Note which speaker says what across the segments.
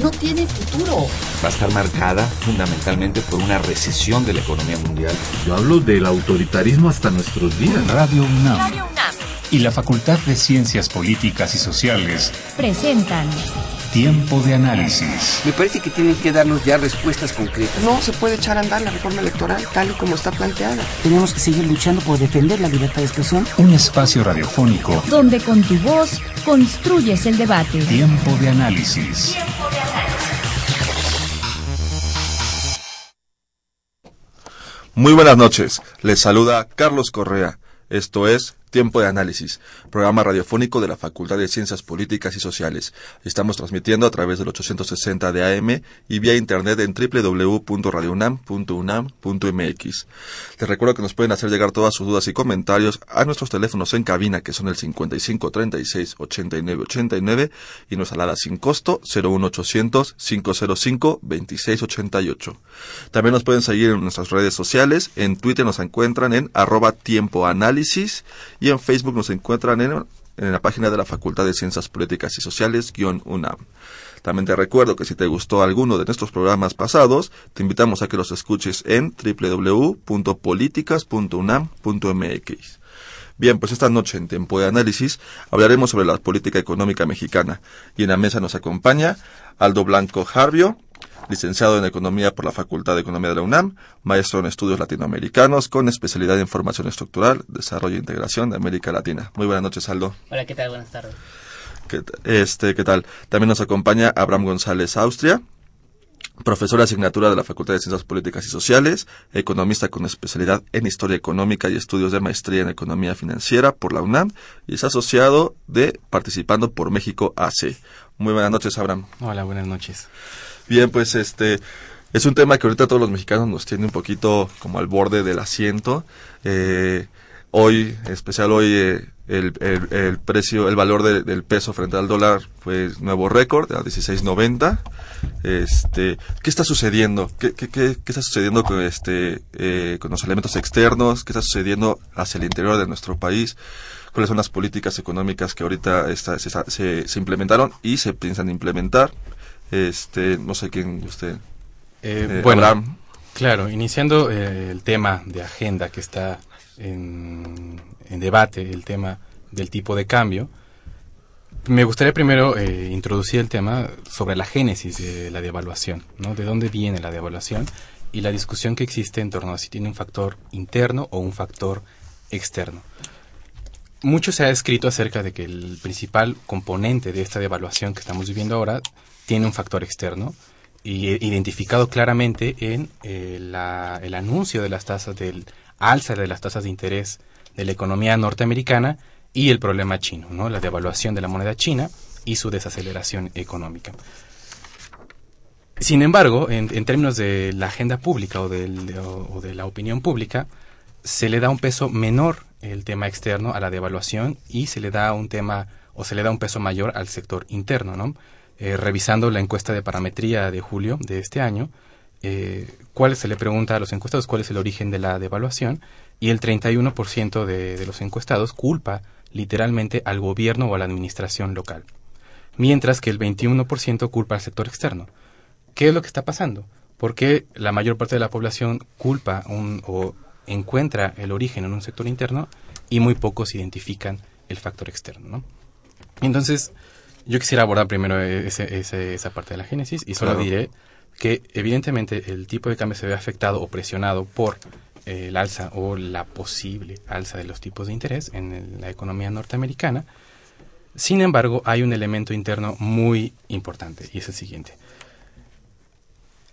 Speaker 1: no tiene futuro.
Speaker 2: Va a estar marcada fundamentalmente por una recesión de la economía mundial.
Speaker 3: Yo hablo del autoritarismo hasta nuestros días.
Speaker 4: Radio UNAM. Radio UNAM. Y la Facultad de Ciencias Políticas y Sociales
Speaker 5: presentan
Speaker 4: Tiempo de análisis.
Speaker 6: Me parece que tienen que darnos ya respuestas concretas.
Speaker 7: No se puede echar a andar la reforma electoral tal y como está planteada.
Speaker 8: Tenemos que seguir luchando por defender la libertad de expresión.
Speaker 4: Un espacio radiofónico
Speaker 5: donde con tu voz construyes el debate.
Speaker 4: Tiempo de análisis. Tiempo
Speaker 9: Muy buenas noches. Les saluda Carlos Correa. Esto es Tiempo de Análisis, programa radiofónico de la Facultad de Ciencias Políticas y Sociales. Estamos transmitiendo a través del 860 de AM y vía internet en www.radiounam.unam.mx. Les recuerdo que nos pueden hacer llegar todas sus dudas y comentarios a nuestros teléfonos en cabina que son el 55 36 89 89 y nuestra alada sin costo 01800 505 26 88. También nos pueden seguir en nuestras redes sociales. En Twitter nos encuentran en arroba tiempo análisis y en Facebook nos encuentran en, la página de la Facultad de Ciencias Políticas y Sociales, UNAM. También te recuerdo que si te gustó alguno de nuestros programas pasados, te invitamos a que los escuches en www.políticas.unam.mx. Bien, pues esta noche en Tiempo de Análisis hablaremos sobre la política económica mexicana y en la mesa nos acompaña Aldo Blanco Jarbio, licenciado en Economía por la Facultad de Economía de la UNAM, maestro en Estudios Latinoamericanos con especialidad en Formación Estructural, Desarrollo e Integración de América Latina. Muy buenas noches, Aldo.
Speaker 10: Hola, ¿qué tal? Buenas tardes.
Speaker 9: ¿Qué, este, ¿qué tal? También nos acompaña Abraham González Austria, profesor de asignatura de la Facultad de Ciencias Políticas y Sociales, economista con especialidad en Historia Económica y estudios de maestría en Economía Financiera por la UNAM y es asociado de Participando por México AC. Muy buenas noches, Abraham.
Speaker 11: Hola, buenas noches.
Speaker 9: Bien, pues este es un tema que ahorita todos los mexicanos nos tiene un poquito como al borde del asiento. Eh, hoy, en especial hoy, eh, el, el, precio, el valor del peso frente al dólar fue nuevo récord, a 16.90. Este, ¿qué está sucediendo? ¿Qué, qué, qué, está sucediendo con este, eh, con los elementos externos? ¿Qué está sucediendo hacia el interior de nuestro país? ¿Cuáles son las políticas económicas que ahorita se, se, se implementaron y se piensan implementar? Este, no sé quién usted.
Speaker 11: Eh, eh, bueno, claro, iniciando eh, el tema de agenda que está en, debate, el tema del tipo de cambio, me gustaría primero introducir el tema sobre la génesis de la devaluación, ¿no? De dónde viene la devaluación y la discusión que existe en torno a si tiene un factor interno o un factor externo. Mucho se ha escrito acerca de que el principal componente de esta devaluación que estamos viviendo ahora tiene un factor externo y identificado claramente en eh, el anuncio de las tasas del alza de las tasas de interés de la economía norteamericana y el problema chino, ¿no? la devaluación de la moneda china y su desaceleración económica. Sin embargo, en, términos de la agenda pública o, o, de la opinión pública, se le da un peso menor el tema externo a la devaluación y se le da un tema o se le da un peso mayor al sector interno, ¿no? Eh, revisando la encuesta de parametría de julio de este año, eh, cuál se le pregunta a los encuestados cuál es el origen de la devaluación y el 31% de, de los encuestados culpa literalmente al gobierno o a la administración local, mientras que el 21% culpa al sector externo. ¿Qué es lo que está pasando? Porque la mayor parte de la población culpa o encuentra el origen en un sector interno y muy pocos identifican el factor externo. ¿no? Entonces, yo quisiera abordar primero esa parte de la génesis y solo diré que evidentemente el tipo de cambio se ve afectado o presionado por eh, el alza o la posible alza de los tipos de interés en la economía norteamericana. Sin embargo, hay un elemento interno muy importante y es el siguiente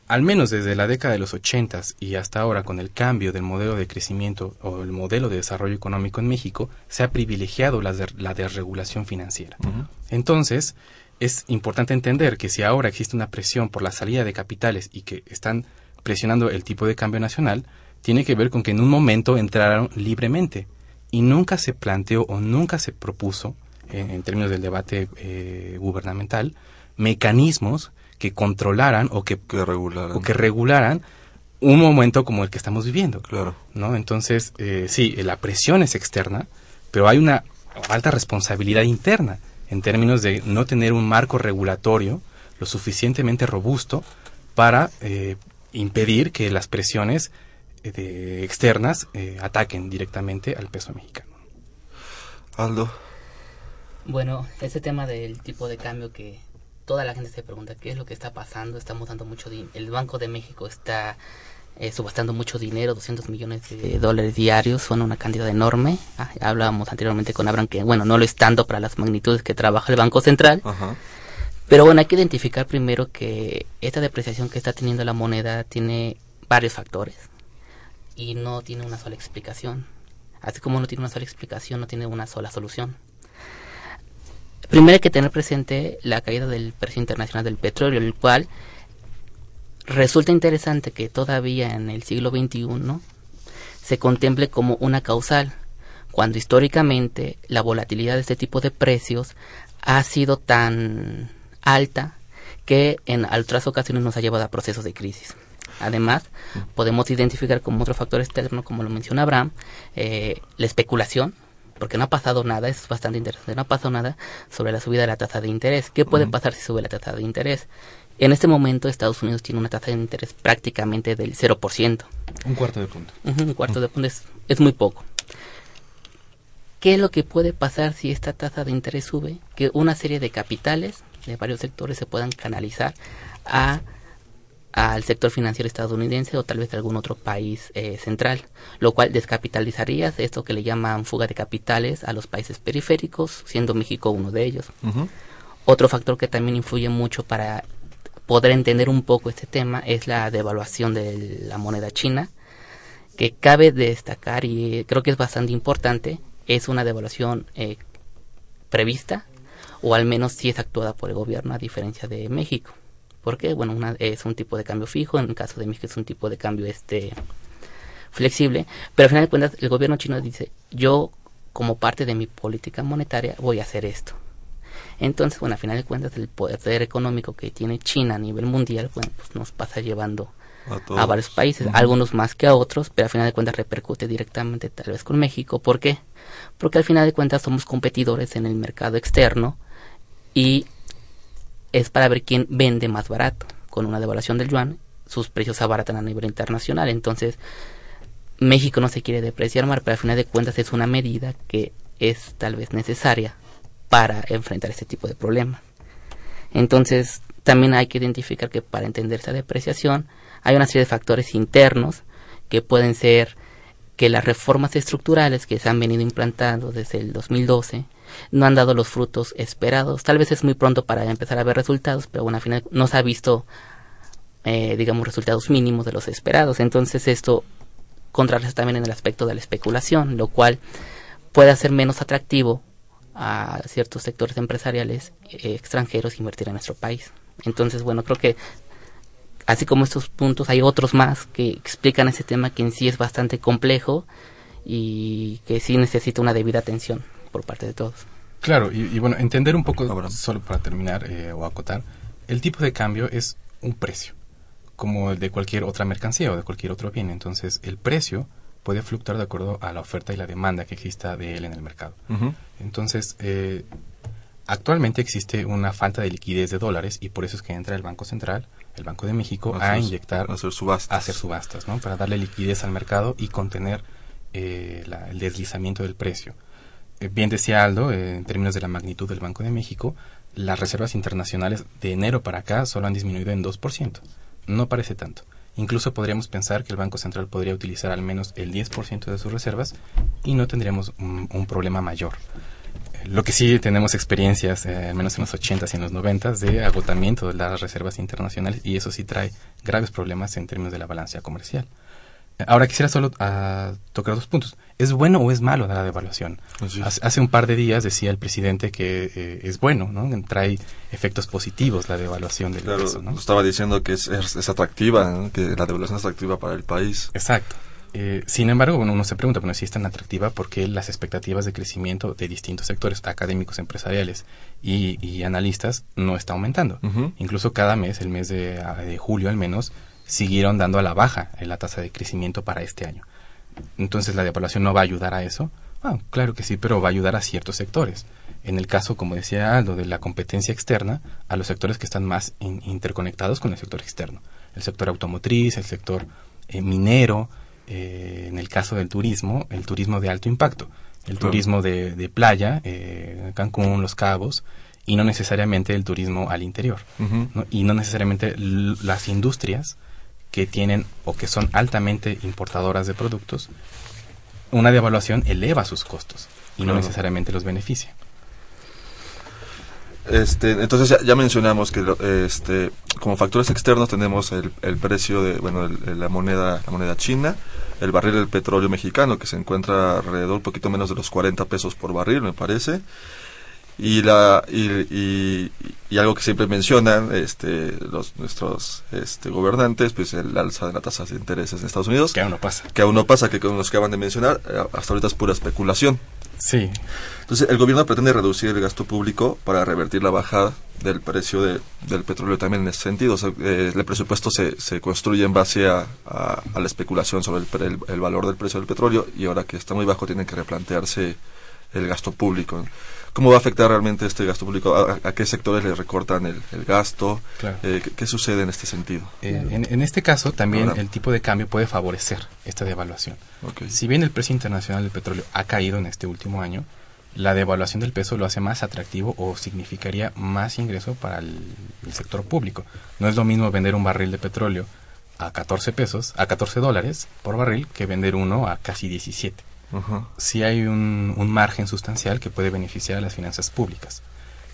Speaker 11: al menos desde la década de los 80 y hasta ahora con el cambio del modelo de crecimiento o el modelo de desarrollo económico en México, se ha privilegiado la, la desregulación financiera. Entonces, es importante entender que si ahora existe una presión por la salida de capitales y que están presionando el tipo de cambio nacional, tiene que ver con que en un momento entraron libremente y nunca se planteó o nunca se propuso, en, términos del debate eh, gubernamental, mecanismos que controlaran o que,
Speaker 9: regularan.
Speaker 11: o que regularan un momento como el que estamos viviendo.
Speaker 9: Claro.
Speaker 11: ¿no? Entonces, eh, sí, la presión es externa, pero hay una alta responsabilidad interna en términos de no tener un marco regulatorio lo suficientemente robusto para eh, impedir que las presiones eh, de, externas eh, ataquen directamente al peso mexicano.
Speaker 9: Aldo.
Speaker 1: Bueno, ese tema del tipo de cambio que toda la gente se pregunta qué es lo que está pasando, estamos dando mucho dinero. El Banco de México está eh, subastando mucho dinero, 200 millones de dólares diarios, son una cantidad enorme. Ah, hablábamos anteriormente con Abraham que, bueno, no lo es tanto para las magnitudes que trabaja el Banco Central. Pero bueno, hay que identificar primero que esta depreciación que está teniendo la moneda tiene varios factores y no tiene una sola explicación. Así como no tiene una sola explicación, no tiene una sola solución. Primero hay que tener presente la caída del precio internacional del petróleo, el cual resulta interesante que todavía en el siglo XXI se contemple como una causal, cuando históricamente la volatilidad de este tipo de precios ha sido tan alta que en otras ocasiones nos ha llevado a procesos de crisis. Además, podemos identificar como otro factor externo, como lo menciona Abraham, eh, la especulación, porque no ha pasado nada, es bastante interesante, no ha pasado nada sobre la subida de la tasa de interés. ¿Qué puede pasar si sube la tasa de interés? En este momento Estados Unidos tiene una tasa de interés prácticamente del 0%.
Speaker 11: Un cuarto de punto.
Speaker 1: un cuarto de punto es, es muy poco. ¿Qué es lo que puede pasar si esta tasa de interés sube? Que una serie de capitales de varios sectores se puedan canalizar a al sector financiero estadounidense o tal vez de algún otro país eh, central, lo cual descapitalizaría esto que le llaman fuga de capitales a los países periféricos, siendo México uno de ellos. Otro factor que también influye mucho para poder entender un poco este tema es la devaluación de la moneda china, que cabe destacar y creo que es bastante importante, es una devaluación eh, prevista o al menos si es actuada por el gobierno a diferencia de México porque bueno una es un tipo de cambio fijo en el caso de México es un tipo de cambio este flexible pero al final de cuentas el gobierno chino dice yo como parte de mi política monetaria voy a hacer esto entonces bueno al final de cuentas el poder económico que tiene China a nivel mundial bueno pues nos pasa llevando a, varios países, algunos más que a otros, pero al final de cuentas repercute directamente tal vez con México. ¿Por qué? Porque al final de cuentas somos competidores en el mercado externo y es para ver quién vende más barato. Con una devaluación del yuan, sus precios se abaratan a nivel internacional. Entonces, México no se quiere depreciar más, pero al final de cuentas es una medida que es tal vez necesaria para enfrentar este tipo de problemas. Entonces, también hay que identificar que para entender esa depreciación hay una serie de factores internos que pueden ser que las reformas estructurales que se han venido implantando desde el 2012 no han dado los frutos esperados. Tal vez es muy pronto para empezar a ver resultados, pero bueno, al final no se ha visto, eh, digamos, resultados mínimos de los esperados. Entonces esto contrarresta también en el aspecto de la especulación, lo cual puede hacer menos atractivo a ciertos sectores empresariales eh, extranjeros invertir en nuestro país. Entonces, bueno, creo que así como estos puntos, hay otros más que explican ese tema que en sí es bastante complejo y que sí necesita una debida atención por parte de todos.
Speaker 11: Claro, y, bueno, entender un poco, solo para terminar eh, o acotar, el tipo de cambio es un precio, como el de cualquier otra mercancía o de cualquier otro bien. Entonces, el precio puede fluctuar de acuerdo a la oferta y la demanda que exista de él en el mercado. Entonces, eh, actualmente existe una falta de liquidez de dólares y por eso es que entra el Banco Central, el Banco de México, a, inyectar,
Speaker 9: a hacer subastas,
Speaker 11: a hacer subastas ¿no? Para darle liquidez al mercado y contener eh, el deslizamiento del precio. Eh, bien decía Aldo, eh, en términos de la magnitud del Banco de México, las reservas internacionales de enero para acá solo han disminuido en 2%. No parece tanto. Incluso podríamos pensar que el Banco Central podría utilizar al menos el 10% de sus reservas y no tendríamos un, problema mayor. Eh, lo que sí tenemos experiencias, al menos en los 80s y en los 90s, de agotamiento de las reservas internacionales y eso sí trae graves problemas en términos de la balanza comercial. Ahora quisiera solo ah, tocar dos puntos. ¿Es bueno o es malo la devaluación? Hace, un par de días decía el presidente que eh, es bueno, ¿no? Trae efectos positivos la devaluación del
Speaker 9: claro,
Speaker 11: peso, ¿no?
Speaker 9: Estaba diciendo que es, es, atractiva, que la devaluación es atractiva para el país.
Speaker 11: Exacto. Eh, sin embargo, bueno, uno se pregunta, bueno, si es tan atractiva, ¿por qué las expectativas de crecimiento de distintos sectores académicos, empresariales y, analistas no está aumentando? Incluso cada mes, el mes de, de julio al menos, siguieron dando a la baja en la tasa de crecimiento para este año. Entonces la devaluación no va a ayudar a eso. Ah, claro que sí, pero va a ayudar a ciertos sectores. En el caso, como decía Aldo, de la competencia externa, a los sectores que están más interconectados con el sector externo. El sector automotriz, el sector eh, minero, eh, en el caso del turismo, el turismo de alto impacto, el turismo de, playa, eh, Cancún, Los Cabos, y no necesariamente el turismo al interior. Y no necesariamente las industrias que tienen o que son altamente importadoras de productos, una devaluación eleva sus costos y no necesariamente los beneficia.
Speaker 9: Este, entonces ya, mencionamos que este, como factores externos tenemos el, precio de bueno la moneda la moneda china, el barril del petróleo mexicano que se encuentra alrededor un poquito menos de los 40 pesos por barril me parece y la y, algo que siempre mencionan este los nuestros este gobernantes pues el alza de las tasas de intereses en Estados Unidos.
Speaker 11: Que aún no pasa.
Speaker 9: Que aún no pasa que como nos acaban de mencionar eh, hasta ahorita es pura especulación.
Speaker 11: Sí.
Speaker 9: Entonces el gobierno pretende reducir el gasto público para revertir la bajada del precio de, del petróleo también en ese sentido. Eh, el presupuesto se, se construye en base a, a, la especulación sobre el, el, valor del precio del petróleo y ahora que está muy bajo tienen que replantearse el gasto público ¿Cómo va a afectar realmente este gasto público? ¿A, qué sectores le recortan el, gasto? Eh, ¿qué, sucede en este sentido?
Speaker 11: Eh, en, este caso, también el tipo de cambio puede favorecer esta devaluación. Si bien el precio internacional del petróleo ha caído en este último año, la devaluación del peso lo hace más atractivo o significaría más ingreso para el, el sector público. No es lo mismo vender un barril de petróleo a 14 pesos, a 14 dólares por barril, que vender uno a casi 17 si hay un, margen sustancial que puede beneficiar a las finanzas públicas.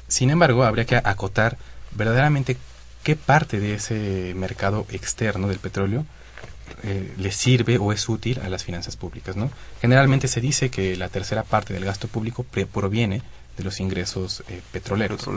Speaker 11: Sin embargo, habría que acotar verdaderamente qué parte de ese mercado externo del petróleo eh, le sirve o es útil a las finanzas públicas. ¿no? Generalmente se dice que la tercera parte del gasto público proviene de los ingresos eh, petroleros.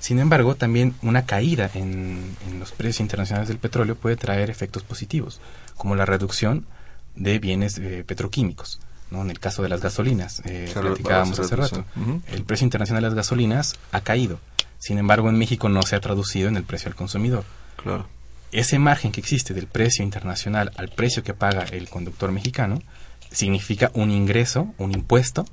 Speaker 11: Sin embargo, también una caída en, los precios internacionales del petróleo puede traer efectos positivos, como la reducción de bienes eh, petroquímicos. ¿No? En el caso de las gasolinas, eh, platicábamos hace rato, el precio internacional de las gasolinas ha caído. Sin embargo, en México no se ha traducido en el precio al consumidor.
Speaker 9: Claro.
Speaker 11: Ese margen que existe del precio internacional al precio que paga el conductor mexicano significa un ingreso, un impuesto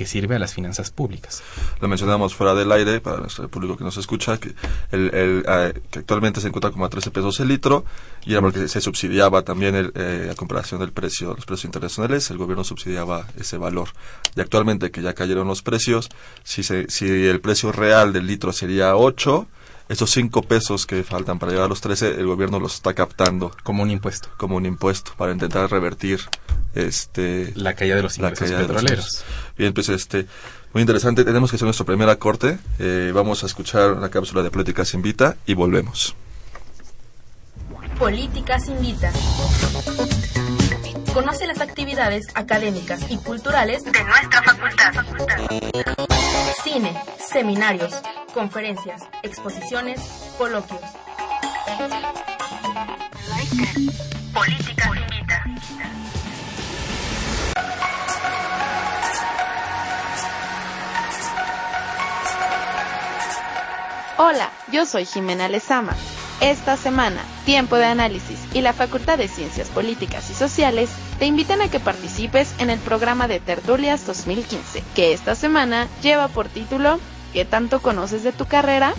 Speaker 11: que sirve a las finanzas públicas.
Speaker 9: Lo mencionamos fuera del aire para nuestro público que nos escucha, que, el, eh, que actualmente se encuentra como a 13 pesos el litro y era porque se subsidiaba también el, eh, a comparación del precio, los precios internacionales, el gobierno subsidiaba ese valor. Y actualmente que ya cayeron los precios, si, se, si el precio real del litro sería 8, esos 5 pesos que faltan para llegar a los 13, el gobierno los está captando.
Speaker 11: Como un impuesto.
Speaker 9: Como un impuesto, para intentar revertir este
Speaker 11: la caída de los ingresos petroleros.
Speaker 9: Bien, pues este muy interesante. Tenemos que hacer nuestro primer corte. Eh, vamos a escuchar la cápsula de Políticas Invita y volvemos.
Speaker 10: Políticas Invita. Conoce las actividades académicas y culturales de nuestra facultad. Cine, seminarios, conferencias, exposiciones, coloquios. Políticas Invita.
Speaker 12: Hola, yo soy Jimena Lezama. Esta semana, Tiempo de Análisis y la Facultad de Ciencias Políticas y Sociales te invitan a que participes en el programa de Tertulias 2015, que esta semana lleva por título ¿Qué tanto conoces de tu carrera?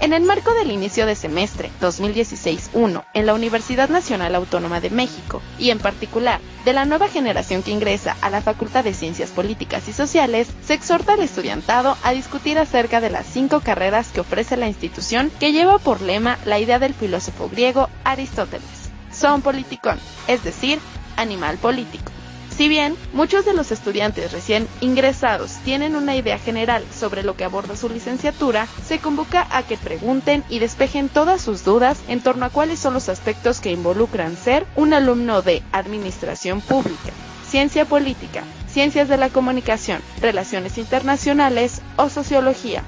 Speaker 12: En el marco del inicio de semestre 2016-1 en la Universidad Nacional Autónoma de México y en particular de la nueva generación que ingresa a la Facultad de Ciencias Políticas y Sociales, se exhorta al estudiantado a discutir acerca de las cinco carreras que ofrece la institución que lleva por lema la idea del filósofo griego Aristóteles. Son politicón, es decir, animal político. Si bien muchos de los estudiantes recién ingresados tienen una idea general sobre lo que aborda su licenciatura, se convoca a que pregunten y despejen todas sus dudas en torno a cuáles son los aspectos que involucran ser un alumno de Administración Pública, Ciencia Política, Ciencias de la Comunicación, Relaciones Internacionales o Sociología.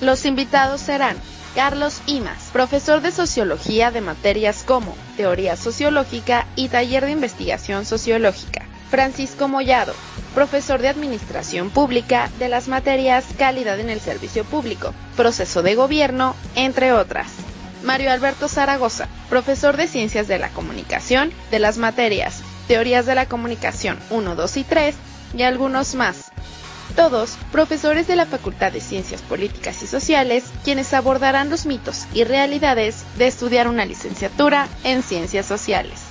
Speaker 12: Los invitados serán Carlos Imas, profesor de Sociología de materias como Teoría Sociológica y Taller de Investigación Sociológica. Francisco Mollado, profesor de Administración Pública de las materias Calidad en el Servicio Público, Proceso de Gobierno, entre otras. Mario Alberto Zaragoza, profesor de Ciencias de la Comunicación de las materias Teorías de la Comunicación 1, 2 y 3 y algunos más. Todos profesores de la Facultad de Ciencias Políticas y Sociales, quienes abordarán los mitos y realidades de estudiar una licenciatura en Ciencias Sociales.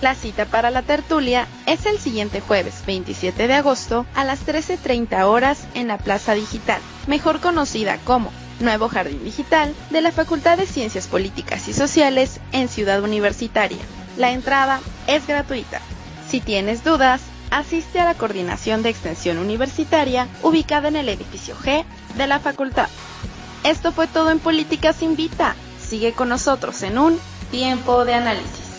Speaker 12: La cita para la tertulia es el siguiente jueves 27 de agosto a las 13.30 horas en la Plaza Digital, mejor conocida como Nuevo Jardín Digital de la Facultad de Ciencias Políticas y Sociales en Ciudad Universitaria. La entrada es gratuita. Si tienes dudas, asiste a la Coordinación de Extensión Universitaria ubicada en el edificio G de la facultad. Esto fue todo en Políticas Invita. Sigue con nosotros en un tiempo de análisis.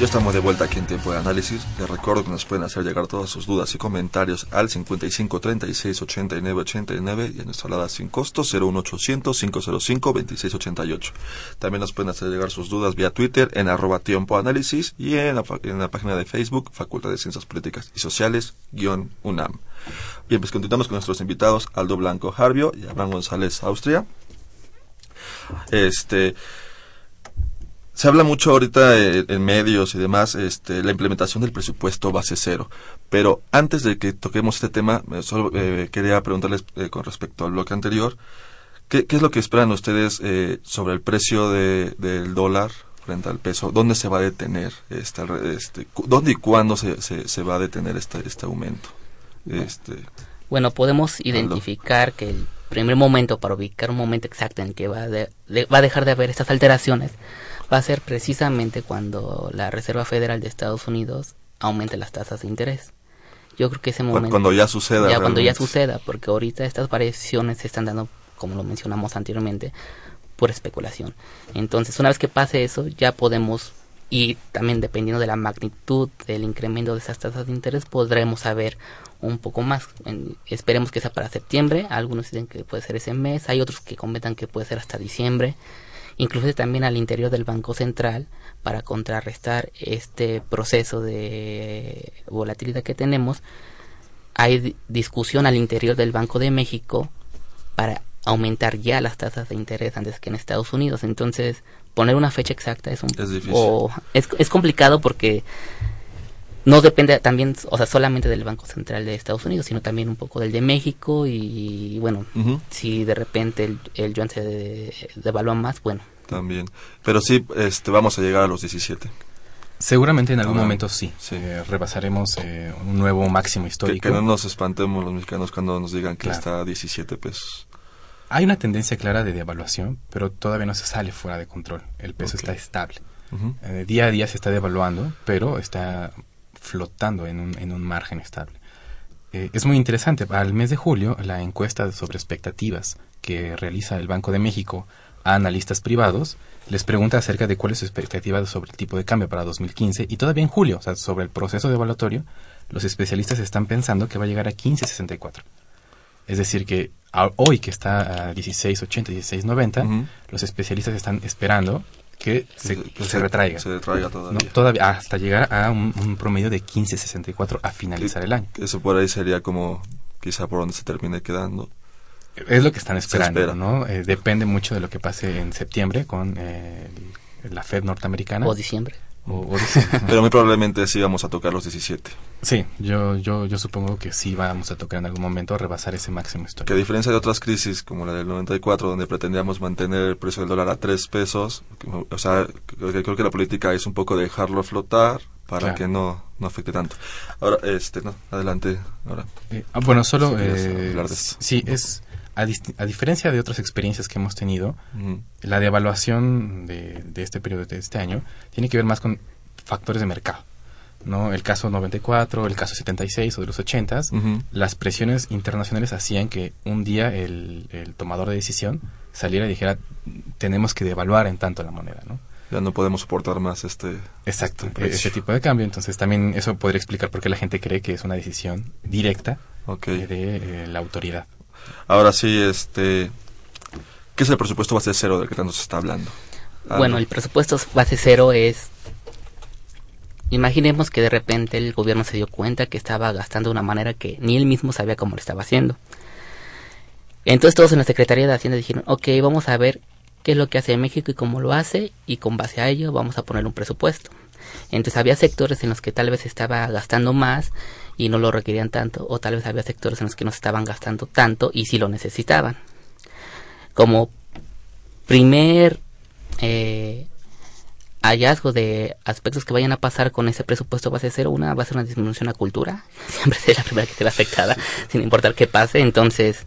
Speaker 9: Ya estamos de vuelta aquí en Tiempo de Análisis. Les recuerdo que nos pueden hacer llegar todas sus dudas y comentarios al 55 36 89 89 y a nuestra alada sin costo 01800 505 26 88. También nos pueden hacer llegar sus dudas vía Twitter en arroba Tiempo y en la, en la página de Facebook Facultad de Ciencias Políticas y Sociales guion UNAM. Bien, pues continuamos con nuestros invitados Aldo Blanco Jarbio y Abraham González Austria. Este se habla mucho ahorita eh, en medios y demás, este, la implementación del presupuesto base cero. Pero antes de que toquemos este tema, eh, solo eh, quería preguntarles con respecto al bloque anterior, ¿qué, es lo que esperan ustedes sobre el precio del dólar frente al peso? ¿Dónde se va a detener? Este, este, ¿Dónde y cuándo se, se, va a detener este, este aumento? Este,
Speaker 1: bueno, podemos identificar que el primer momento para ubicar un momento exacto en que va, va a dejar de haber estas alteraciones va a ser precisamente cuando la Reserva Federal de Estados Unidos aumente las tasas de interés. Yo creo que ese momento...
Speaker 9: Cuando ya suceda.
Speaker 1: Ya cuando ya suceda, porque ahorita estas variaciones se están dando, como lo mencionamos anteriormente, por especulación. Entonces, una vez que pase eso, ya podemos, y también dependiendo de la magnitud del incremento de esas tasas de interés, podremos saber un poco más. esperemos que sea para septiembre, algunos dicen que puede ser ese mes, hay otros que comentan que puede ser hasta diciembre incluso también al interior del Banco Central para contrarrestar este proceso de volatilidad que tenemos. Hay discusión al interior del Banco de México para aumentar ya las tasas de interés antes que en Estados Unidos. Entonces, poner una fecha exacta es un
Speaker 9: es,
Speaker 1: es, complicado porque no depende también, o sea, solamente del Banco Central de Estados Unidos, sino también un poco del de México y, bueno, si de repente el, el yuan se devalúa más, bueno.
Speaker 9: También. Pero sí, este, vamos a llegar a los 17.
Speaker 11: Seguramente en algún momento sí. Eh, rebasaremos eh, un nuevo máximo histórico.
Speaker 9: Que, no nos espantemos los mexicanos cuando nos digan que está a 17 pesos.
Speaker 11: Hay una tendencia clara de devaluación, pero todavía no se sale fuera de control. El peso está estable. Eh, día a día se está devaluando, pero está flotando en un, en un margen estable. Eh, es muy interesante. Al mes de julio, la encuesta sobre expectativas que realiza el Banco de México a analistas privados les pregunta acerca de cuál es su expectativa sobre el tipo de cambio para 2015 y todavía en julio, o sea, sobre el proceso de evaluatorio, los especialistas están pensando que va a llegar a 15.64. Es decir, que hoy que está a 16.80, 16.90, los especialistas están esperando que se, retraiga. todavía. hasta llegar a un, promedio de 15.64 a finalizar el año.
Speaker 9: Eso por ahí sería como quizá por donde se termine quedando.
Speaker 11: Es lo que están esperando, ¿no? Eh, depende mucho de lo que pase en septiembre con eh, la Fed norteamericana.
Speaker 1: O diciembre.
Speaker 9: Pero muy probablemente sí vamos a tocar los 17.
Speaker 11: Sí, yo, yo, yo supongo que sí vamos a tocar en algún momento, rebasar ese máximo histórico.
Speaker 9: Que a diferencia de otras crisis como la del 94, donde pretendíamos mantener el precio del dólar a 3 pesos, o sea, creo que la política es un poco dejarlo flotar para que no, no afecte tanto. Ahora, este, no, adelante. Ahora.
Speaker 11: Eh, ah, bueno, solo... Eh, sí, es a, diferencia de otras experiencias que hemos tenido, la devaluación de, de, este periodo de este año tiene que ver más con factores de mercado. ¿no? El caso 94, el caso 76 o de los 80, las presiones internacionales hacían que un día el, el, tomador de decisión saliera y dijera, tenemos que devaluar en tanto la moneda, ¿no?
Speaker 9: Ya no podemos soportar más este...
Speaker 11: Exacto, este ese tipo de cambio. Entonces también eso podría explicar por qué la gente cree que es una decisión directa de eh, la autoridad.
Speaker 9: Ahora sí, este, ¿qué es el presupuesto base cero del que tanto se está hablando?
Speaker 1: Bueno, el presupuesto base cero es Imaginemos que de repente el gobierno se dio cuenta que estaba gastando de una manera que ni él mismo sabía cómo lo estaba haciendo. Entonces todos en la Secretaría de Hacienda dijeron, ok, vamos a ver qué es lo que hace México y cómo lo hace y con base a ello vamos a poner un presupuesto. Entonces había sectores en los que tal vez estaba gastando más y no lo requerían tanto, o tal vez había sectores en los que no se estaban gastando tanto y sí lo necesitaban. Como primer eh, hallazgo de aspectos que vayan a pasar con ese presupuesto base cero, una va a ser una disminución a cultura, siempre es la primera que se ve afectada, sin importar qué pase, entonces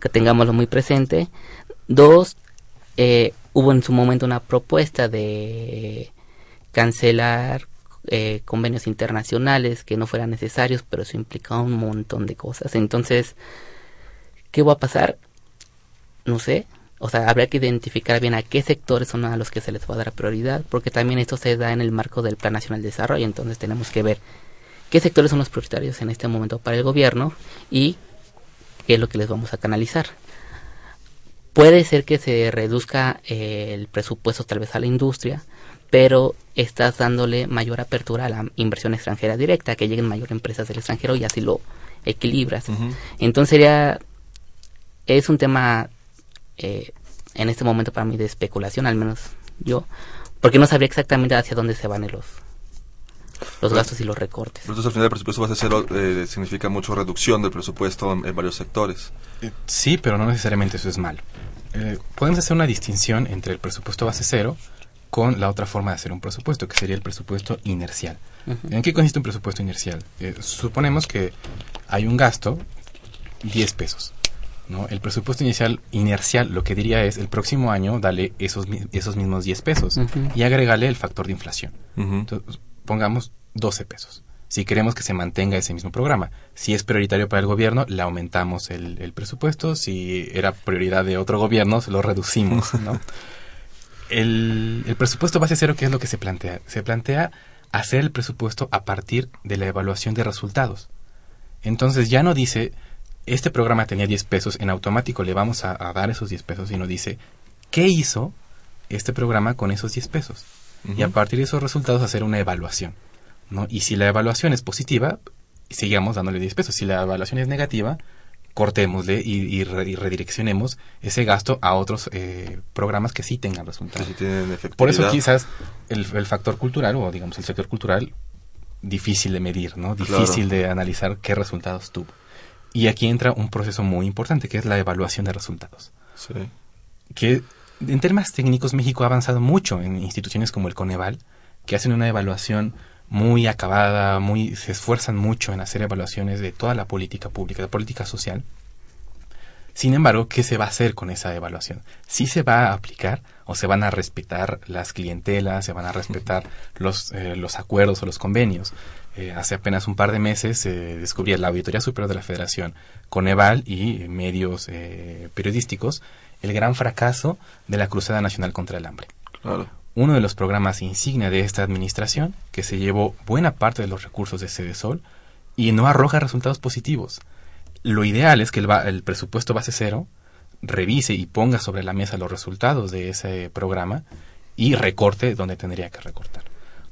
Speaker 1: que tengámoslo muy presente. Dos, eh, hubo en su momento una propuesta de cancelar eh, convenios internacionales que no fueran necesarios, pero eso implicaba un montón de cosas. Entonces, ¿qué va a pasar? No sé. O sea, habría que identificar bien a qué sectores son a los que se les va a dar prioridad, porque también esto se da en el marco del Plan Nacional de Desarrollo, entonces tenemos que ver qué sectores son los prioritarios en este momento para el gobierno y qué es lo que les vamos a canalizar. Puede ser que se reduzca eh, el presupuesto tal vez a la industria, pero estás dándole mayor apertura a la inversión extranjera directa, que lleguen mayor empresas del extranjero y así lo equilibras. Entonces sería, es un tema eh, en este momento para mí de especulación, al menos yo, porque no sabría exactamente hacia dónde se van los los gastos y los recortes.
Speaker 9: Entonces al final el presupuesto base cero eh, significa mucho reducción del presupuesto en, varios sectores.
Speaker 11: Eh, sí, pero no necesariamente eso es malo. podemos hacer una distinción entre el presupuesto base cero con la otra forma de hacer un presupuesto, que sería el presupuesto inercial. ¿En qué consiste un presupuesto inercial? Eh, suponemos que hay un gasto, 10 pesos. ¿no? El presupuesto inicial inercial lo que diría es el próximo año dale esos, esos mismos 10 pesos y agregale el factor de inflación. Entonces, pongamos 12 pesos. Si queremos que se mantenga ese mismo programa, si es prioritario para el gobierno, le aumentamos el, el presupuesto. Si era prioridad de otro gobierno, se lo reducimos. ¿no? el, presupuesto base cero, ¿qué es lo que se plantea? Se plantea hacer el presupuesto a partir de la evaluación de resultados. Entonces ya no dice, este programa tenía 10 pesos, en automático le vamos a, dar esos 10 pesos, sino dice, ¿qué hizo este programa con esos 10 pesos? Y a partir de esos resultados hacer una evaluación. ¿no? Y si la evaluación es positiva, sigamos dándole 10 pesos. Si la evaluación es negativa, cortémosle y, redireccionemos ese gasto a otros eh, programas que sí tengan resultados. Por eso quizás el, factor cultural o digamos el sector cultural difícil de medir, ¿no? Difícil de analizar qué resultados tuvo. Y aquí entra un proceso muy importante que es la evaluación de resultados.
Speaker 9: Sí.
Speaker 11: Que en temas técnicos México ha avanzado mucho en instituciones como el Coneval, que hacen una evaluación muy acabada, muy se esfuerzan mucho en hacer evaluaciones de toda la política pública, de política social. Sin embargo, ¿qué se va a hacer con esa evaluación? ¿Sí se va a aplicar o se van a respetar las clientelas, se van a respetar los, eh, los acuerdos o los convenios? Eh, hace apenas un par de meses se descubría la Auditoría Superior de la Federación, Coneval y medios eh, periodísticos el gran fracaso de la Cruzada Nacional contra el Hambre.
Speaker 9: Claro
Speaker 11: uno de los programas insignia de esta administración, que se llevó buena parte de los recursos de Sol y no arroja resultados positivos. Lo ideal es que el, presupuesto base cero revise y ponga sobre la mesa los resultados de ese programa y recorte donde tendría que recortar.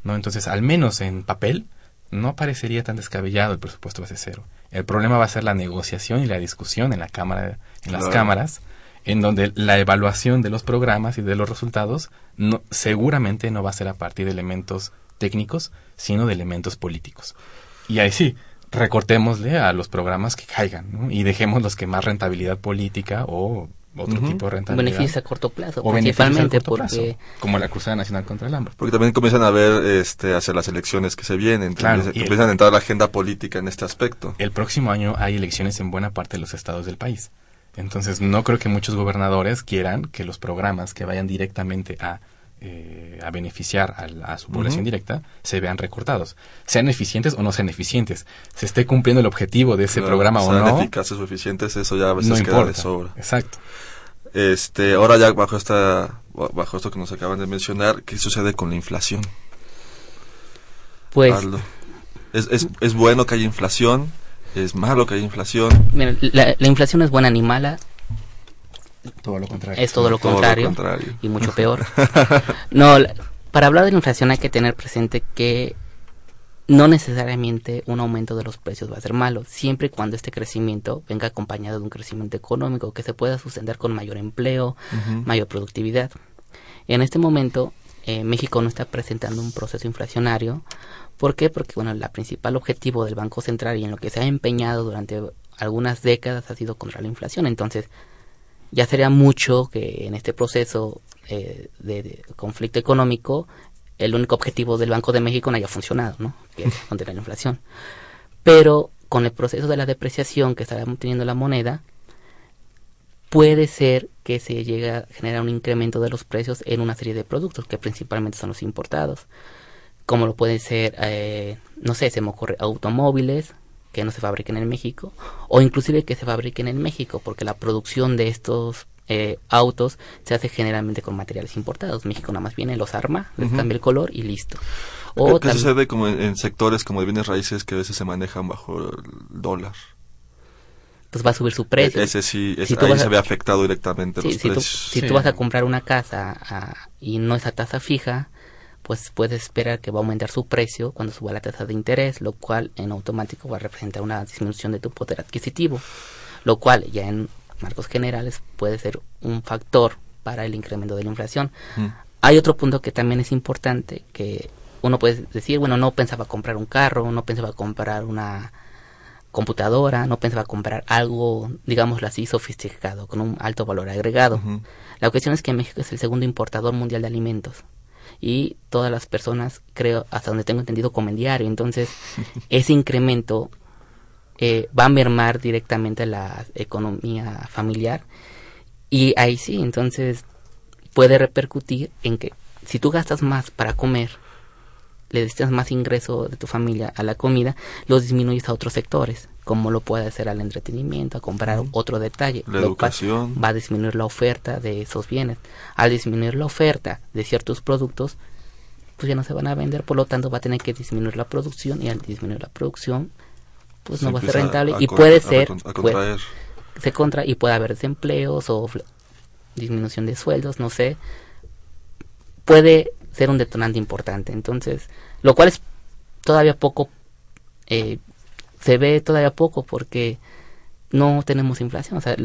Speaker 11: ¿no? Entonces, al menos en papel, no parecería tan descabellado el presupuesto base cero. El problema va a ser la negociación y la discusión en la cámara, en las cámaras, en donde la evaluación de los programas y de los resultados no, seguramente no va a ser a partir de elementos técnicos, sino de elementos políticos. Y ahí sí, recortémosle a los programas que caigan y dejemos los que más rentabilidad política o otro tipo de rentabilidad.
Speaker 1: Beneficio a corto plazo, o principalmente porque...
Speaker 11: como la Cruzada Nacional contra el Hambre.
Speaker 9: Porque también comienzan a ver este, hacia las elecciones que se vienen, claro, comienzan a entrar la agenda política en este aspecto.
Speaker 11: El próximo año hay elecciones en buena parte de los estados del país. Entonces, no creo que muchos gobernadores quieran que los programas que vayan directamente a, eh, a beneficiar a, su población directa se vean recortados. Sean eficientes o no sean eficientes. Se esté cumpliendo el objetivo de ese programa o no.
Speaker 9: Sean eficaces o eficientes, eso ya a veces queda de sobra.
Speaker 11: Exacto.
Speaker 9: Este, ahora ya bajo esta bajo esto que nos acaban de mencionar, ¿qué sucede con la inflación?
Speaker 1: Pues
Speaker 9: ¿Es, es, es bueno que haya inflación? Es malo que haya inflación.
Speaker 1: la, inflación es buena ni mala.
Speaker 11: Todo lo contrario.
Speaker 1: Es todo lo, contrario, Y mucho peor. no, para hablar de la inflación hay que tener presente que no necesariamente un aumento de los precios va a ser malo, siempre y cuando este crecimiento venga acompañado de un crecimiento económico que se pueda sustentar con mayor empleo, mayor productividad. En este momento, eh, México no está presentando un proceso inflacionario. ¿Por qué? Porque, bueno, el principal objetivo del Banco Central y en lo que se ha empeñado durante algunas décadas ha sido contra la inflación. Entonces, ya sería mucho que en este proceso eh, de, conflicto económico el único objetivo del Banco de México no haya funcionado, ¿no? Que es contener la inflación. Pero con el proceso de la depreciación que está teniendo la moneda, puede ser que se llegue a generar un incremento de los precios en una serie de productos que principalmente son los importados, como lo pueden ser, eh, no sé, se me ocurre automóviles que no se fabriquen en México, o inclusive que se fabriquen en México, porque la producción de estos eh, autos se hace generalmente con materiales importados. México nada más viene, los arma, les cambia el color y listo.
Speaker 9: O ¿Qué, sucede como en, sectores como de bienes raíces que a veces se manejan bajo el dólar?
Speaker 1: Pues va a subir su precio.
Speaker 9: E-, ese sí, ahí se ve afectado directamente los
Speaker 1: si
Speaker 9: precios.
Speaker 1: si tú vas a comprar una casa ah, y no es a tasa fija, pues puedes esperar que va a aumentar su precio cuando suba la tasa de interés, lo cual en automático va a representar una disminución de tu poder adquisitivo, lo cual ya en marcos generales puede ser un factor para el incremento de la inflación. Mm. Hay otro punto que también es importante, que uno puede decir, bueno, no pensaba comprar un carro, no pensaba comprar una computadora, no pensaba comprar algo, digámoslo así, sofisticado, con un alto valor agregado. La cuestión es que México es el segundo importador mundial de alimentos y todas las personas, creo, hasta donde tengo entendido, comen diario. Entonces, ese incremento eh, va a mermar directamente la economía familiar y ahí sí, entonces puede repercutir en que si tú gastas más para comer, le destinas más ingreso de tu familia a la comida, lo disminuyes a otros sectores, como lo puede hacer al entretenimiento, a comprar otro detalle.
Speaker 9: La educación.
Speaker 1: Va a disminuir la oferta de esos bienes. Al disminuir la oferta de ciertos productos, pues ya no se van a vender, por lo tanto va a tener que disminuir la producción y al disminuir la producción pues no va a ser rentable y puede ser se contra y puede haber desempleos o disminución de sueldos no sé puede ser un detonante importante entonces lo cual es todavía poco eh, se ve todavía poco porque no tenemos inflación o sea,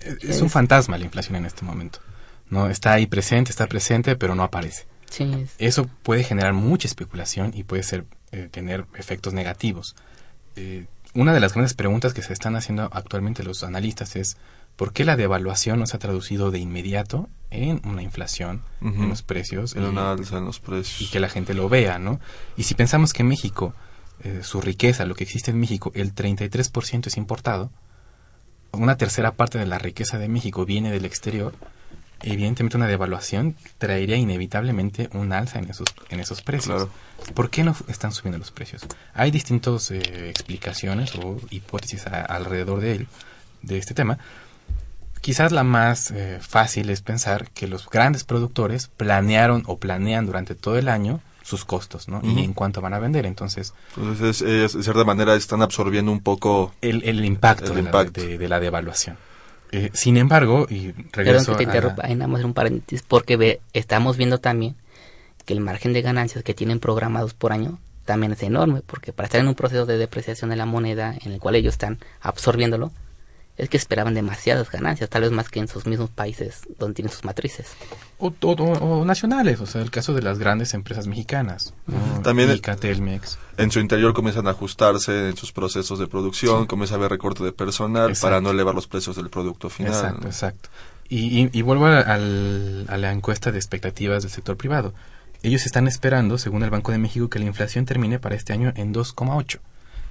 Speaker 11: es, un fantasma la inflación en este momento no está ahí presente está presente pero no aparece
Speaker 1: sí,
Speaker 11: eso puede generar mucha especulación y puede ser eh, tener efectos negativos eh, una de las grandes preguntas que se están haciendo actualmente los analistas es ¿por qué la devaluación no se ha traducido de inmediato en una inflación en los precios?
Speaker 9: En una alza en los precios.
Speaker 11: Y que la gente lo vea, ¿no? Y si pensamos que México, eh, su riqueza, lo que existe en México, el 33% es importado, una tercera parte de la riqueza de México viene del exterior, evidentemente una devaluación traería inevitablemente un alza en esos, en esos precios. ¿Por qué no están subiendo los precios? Hay distintas eh, explicaciones o hipótesis alrededor de él, de este tema. Quizás la más eh, fácil es pensar que los grandes productores planearon o planean durante todo el año sus costos, ¿no? Y en cuánto van a vender. Entonces,
Speaker 9: de cierta manera, están absorbiendo un poco
Speaker 11: el, el impacto, de, La, de, la devaluación. Eh, sin embargo, y regreso
Speaker 1: Perdón que te interrumpa, nada más un paréntesis, porque ve, estamos viendo también que el margen de ganancias que tienen programados por año también es enorme, porque para estar en un proceso de depreciación de la moneda en el cual ellos están absorbiéndolo, es que esperaban demasiadas ganancias, tal vez más que en sus mismos países donde tienen sus matrices.
Speaker 11: O, nacionales, o sea, el caso de las grandes empresas mexicanas.
Speaker 9: También en su interior comienzan a ajustarse en sus procesos de producción, comienza a haber recorte de personal para no elevar los precios del producto final.
Speaker 11: Exacto, exacto. Y, vuelvo a, a la encuesta de expectativas del sector privado. Ellos están esperando, según el Banco de México, que la inflación termine para este año en 2,8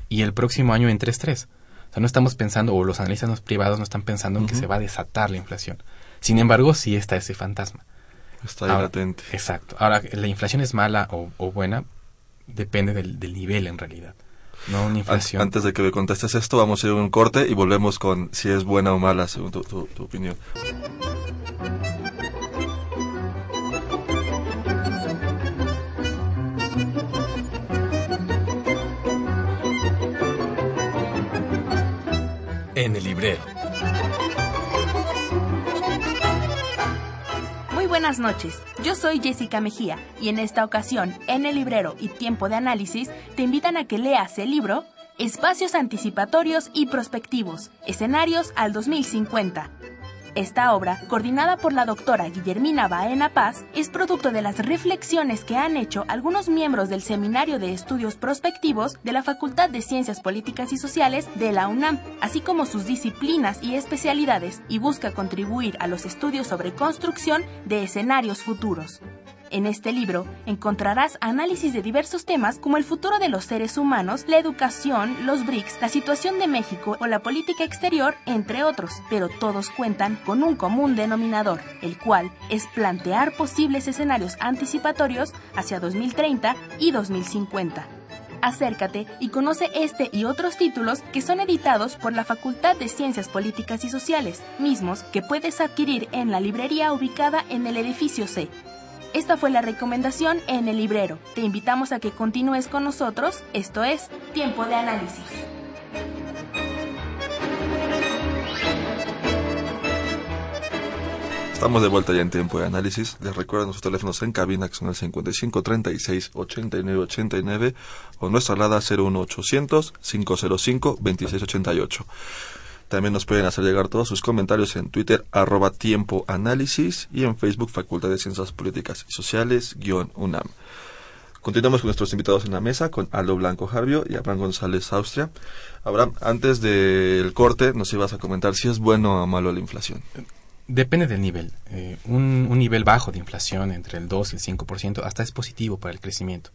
Speaker 11: y el próximo año en 3,3. O sea, no estamos pensando, o los analistas privados no están pensando en que se va a desatar la inflación. Sin embargo, sí está ese fantasma.
Speaker 9: Está ahí latente.
Speaker 11: Exacto. Ahora, ¿la inflación es mala o, buena? Depende del, nivel en realidad. No una inflación.
Speaker 9: Antes de que me contestes esto, vamos a ir a un corte y volvemos con si es buena o mala, según tu, tu opinión.
Speaker 4: En el librero.
Speaker 10: buenas noches. Yo soy Jessica Mejía y en esta ocasión, en el librero y tiempo de análisis, te invitan a que leas el libro Espacios anticipatorios y prospectivos, escenarios al 2050 esta obra, coordinada por la doctora Guillermina Baena Paz, es producto de las reflexiones que han hecho algunos miembros del Seminario de Estudios Prospectivos de la Facultad de Ciencias Políticas y Sociales de la UNAM, así como sus disciplinas y especialidades, y busca contribuir a los estudios sobre construcción de escenarios futuros. En este libro encontrarás análisis de diversos temas como el futuro de los seres humanos, la educación, los BRICS, la situación de México o la política exterior, entre otros, pero todos cuentan con un común denominador, el cual es plantear posibles escenarios anticipatorios hacia 2030 y 2050. Acércate y conoce este y otros títulos que son editados por la Facultad de Ciencias Políticas y Sociales, mismos que puedes adquirir en la librería ubicada en el edificio C. Esta fue la recomendación en el librero. Te invitamos a que continúes con nosotros. Esto es Tiempo de Análisis.
Speaker 9: Estamos de vuelta ya en tiempo de análisis. Les recuerdo nuestros teléfonos en cabina que son el 55 36 89 89 o nuestra alada 01800 505 26 88. También nos pueden hacer llegar todos sus comentarios en Twitter, arroba tiempo análisis y en Facebook, Facultad de Ciencias Políticas y Sociales, guion UNAM. Continuamos con nuestros invitados en la mesa, con Aldo Blanco Jarbio y Abraham González Austria. Abraham, antes del corte nos ibas a comentar si es bueno o malo la inflación.
Speaker 11: Depende del nivel. Eh, un, un, nivel bajo de inflación, entre el 2 y el 5%, hasta es positivo para el crecimiento.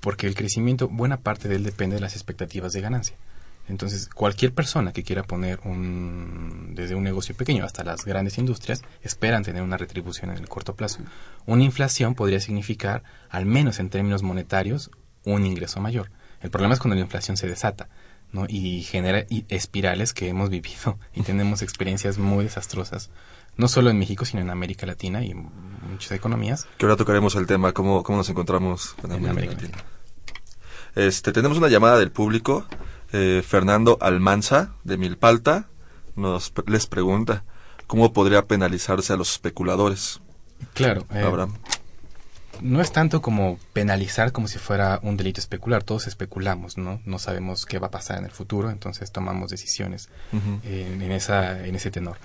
Speaker 11: Porque el crecimiento, buena parte de él depende de las expectativas de ganancia. Entonces, cualquier persona que quiera poner un, desde un negocio pequeño hasta las grandes industrias, esperan tener una retribución en el corto plazo. Una inflación podría significar, al menos en términos monetarios, un ingreso mayor. El problema es cuando la inflación se desata ¿no? y genera espirales que hemos vivido y tenemos experiencias muy desastrosas, no solo en México, sino en América Latina y muchas economías.
Speaker 9: Que ahora tocaremos el tema, cómo, cómo nos encontramos en América, América Latina. Este, tenemos una llamada del público. Eh, Fernando Almanza, de Milpalta, nos les pregunta cómo podría penalizarse a los especuladores.
Speaker 11: Claro. Eh, no es tanto como penalizar como si fuera un delito especular. Todos especulamos, ¿no? No sabemos qué va a pasar en el futuro, entonces tomamos decisiones en, esa, en ese tenor.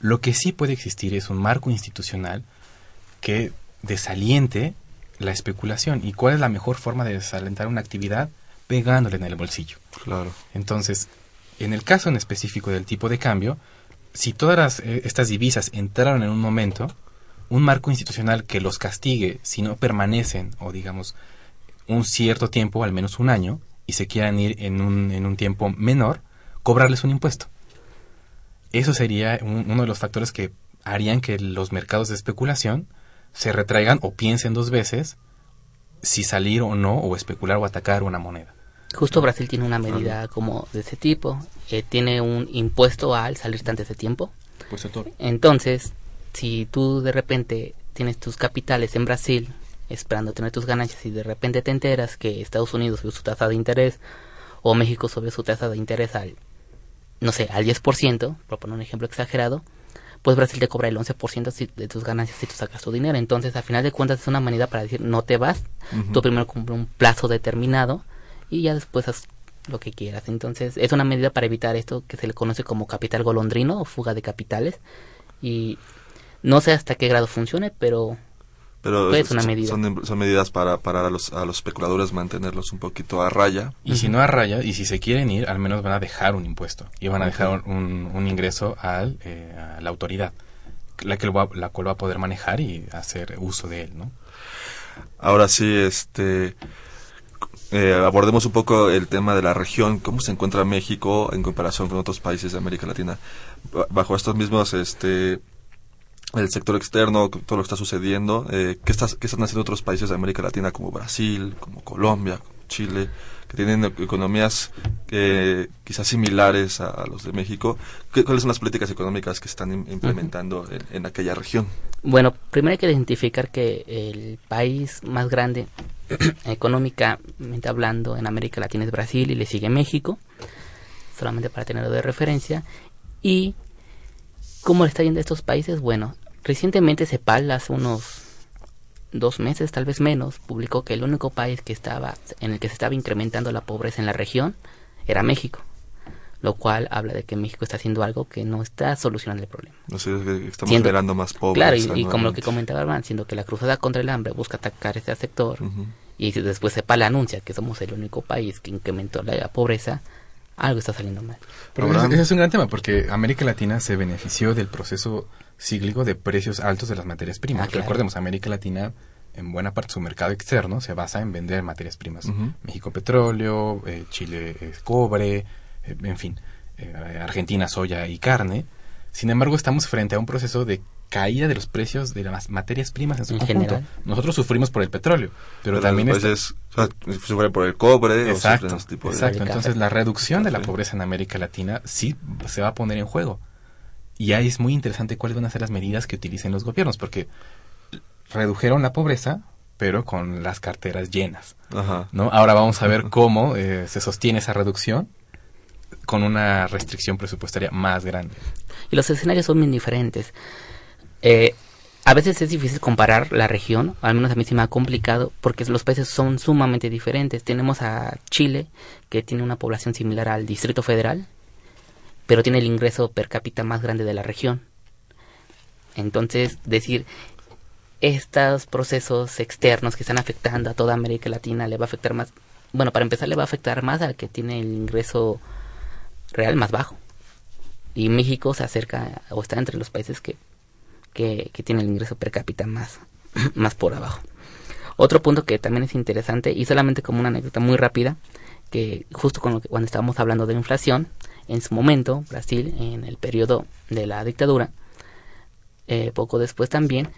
Speaker 11: Lo que sí puede existir es un marco institucional que desaliente la especulación. ¿Y cuál es la mejor forma de desalentar una actividad? Pegándole en el bolsillo.
Speaker 9: Claro.
Speaker 11: Entonces, en el caso en específico del tipo de cambio, si todas eh, estas divisas entraron en un momento, un marco institucional que los castigue si no permanecen, o digamos, un cierto tiempo, al menos un año, y se quieran ir en un, en un tiempo menor, cobrarles un impuesto. Eso sería uno de los factores que harían que los mercados de especulación se retraigan o piensen dos veces si salir o no, o especular o atacar una moneda.
Speaker 1: Justo Brasil tiene una medida como de ese tipo. Eh, tiene un impuesto al salir antes de tiempo.
Speaker 11: Pues
Speaker 1: Entonces, si tú de repente tienes tus capitales en Brasil esperando tener tus ganancias y de repente te enteras que Estados Unidos subió su tasa de interés o México subió su tasa de interés al, no sé, al 10%, por poner un ejemplo exagerado, pues Brasil te cobra el 11% de tus ganancias si tú sacas tu dinero. Entonces, al final de cuentas, es una manera para decir, no te vas, tú primero cumple un plazo determinado y ya después haz lo que quieras. Entonces, es una medida para evitar esto que se le conoce como capital golondrino o fuga de capitales. Y no sé hasta qué grado funcione, pero
Speaker 9: pero una medida. Son, medidas para, para a, los, a los especuladores mantenerlos un poquito a raya.
Speaker 11: Y si no a raya, y si se quieren ir, al menos van a dejar un impuesto y van a dejar un, un ingreso al, eh, a la autoridad, la, que va, la cual va a poder manejar y hacer uso de él, ¿no?
Speaker 9: Ahora sí, este... Eh, abordemos un poco el tema de la región, cómo se encuentra México en comparación con otros países de América Latina. Bajo estos mismos este, el sector externo, todo lo que está sucediendo, eh, ¿qué, están haciendo otros países de América Latina como Brasil, como Colombia, como Chile, que tienen economías eh, quizás similares a, los de México? ¿Cuáles son las políticas económicas que están implementando en, aquella región?
Speaker 1: Bueno, primero hay que identificar que el país más grande económicamente hablando en América Latina es Brasil y le sigue México, solamente para tenerlo de referencia, y ¿Cómo le está yendo a estos países? Bueno, Recientemente CEPAL, hace unos dos meses, tal vez menos, publicó que el único país que estaba en el que se estaba incrementando la pobreza en la región era México lo cual habla de que México está haciendo algo que no está solucionando el problema.
Speaker 9: Estamos generando más pobres.
Speaker 1: Claro, y, como lo que comentaba Armand, siendo que la Cruzada contra el Hambre busca atacar ese sector, y después CEPAL anuncia que somos el único país que incrementó la pobreza, algo está saliendo mal.
Speaker 11: Pero ese, es un gran tema, porque América Latina se benefició del proceso cíclico de precios altos de las materias primas. Ah, Recordemos, América Latina en buena parte su mercado externo se basa en vender materias primas. México petróleo, eh, Chile eh, cobre, eh, en fin, eh, Argentina soya y carne. Sin embargo, estamos frente a un proceso de caída de los precios de las materias primas en su conjunto. Nosotros sufrimos por el petróleo, pero, también
Speaker 9: es sufre por el cobre.
Speaker 11: Exacto, exacto. Entonces la reducción de la pobreza en América Latina sí se va a poner en juego. Y ahí es muy interesante cuáles van a ser las medidas que utilicen los gobiernos, porque redujeron la pobreza, pero con las carteras llenas. ¿no? Ahora vamos a ver cómo eh, se sostiene esa reducción con una restricción presupuestaria más grande.
Speaker 1: Y los escenarios son bien diferentes. Eh, a veces es difícil comparar la región, al menos a mí se me ha complicado, porque los países son sumamente diferentes. Tenemos a Chile, que tiene una población similar al Distrito Federal, pero tiene el ingreso per cápita más grande de la región. Entonces, decir, estos procesos externos que están afectando a toda América Latina le va a afectar más, bueno, para empezar le va a afectar más al que tiene el ingreso real más bajo. Y México se acerca o está entre los países que, que, tienen el ingreso per cápita más, más por abajo. Otro punto que también es interesante y solamente como una anécdota muy rápida, que justo con cuando estábamos hablando de inflación, en su momento Brasil, en el periodo de la dictadura, eh, poco después también,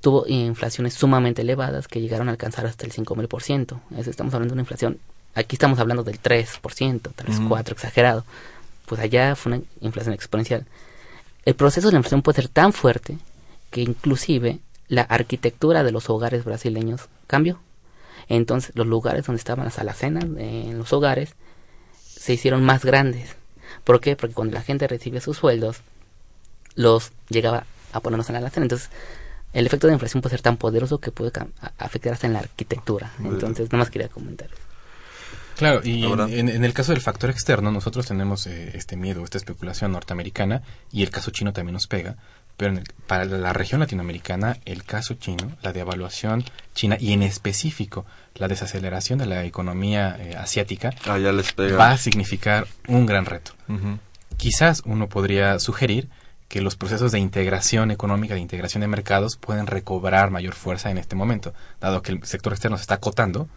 Speaker 1: tuvo inflaciones sumamente elevadas que llegaron a alcanzar hasta el 5.000%. Eso estamos hablando de una inflación, aquí estamos hablando del 3%, tal vez 4%, exagerado pues allá fue una inflación exponencial. El proceso de la inflación puede ser tan fuerte que inclusive la arquitectura de los hogares brasileños cambió. Entonces los lugares donde estaban las alacenas en los hogares se hicieron más grandes. ¿Por qué? Porque cuando la gente recibía sus sueldos, los llegaba a ponernos en la alacena. Entonces el efecto de la inflación puede ser tan poderoso que puede afectar hasta en la arquitectura. Entonces, nada más quería comentar.
Speaker 11: Claro, y en, el caso del factor externo, nosotros tenemos eh, este miedo, esta especulación norteamericana, y el caso chino también nos pega, pero para la región latinoamericana, el caso chino, la devaluación china, y en específico la desaceleración de la economía eh, asiática,
Speaker 9: ah,
Speaker 11: va a significar un gran reto. Quizás uno podría sugerir que los procesos de integración económica, de integración de mercados, pueden recobrar mayor fuerza en este momento, dado que el sector externo se está acotando,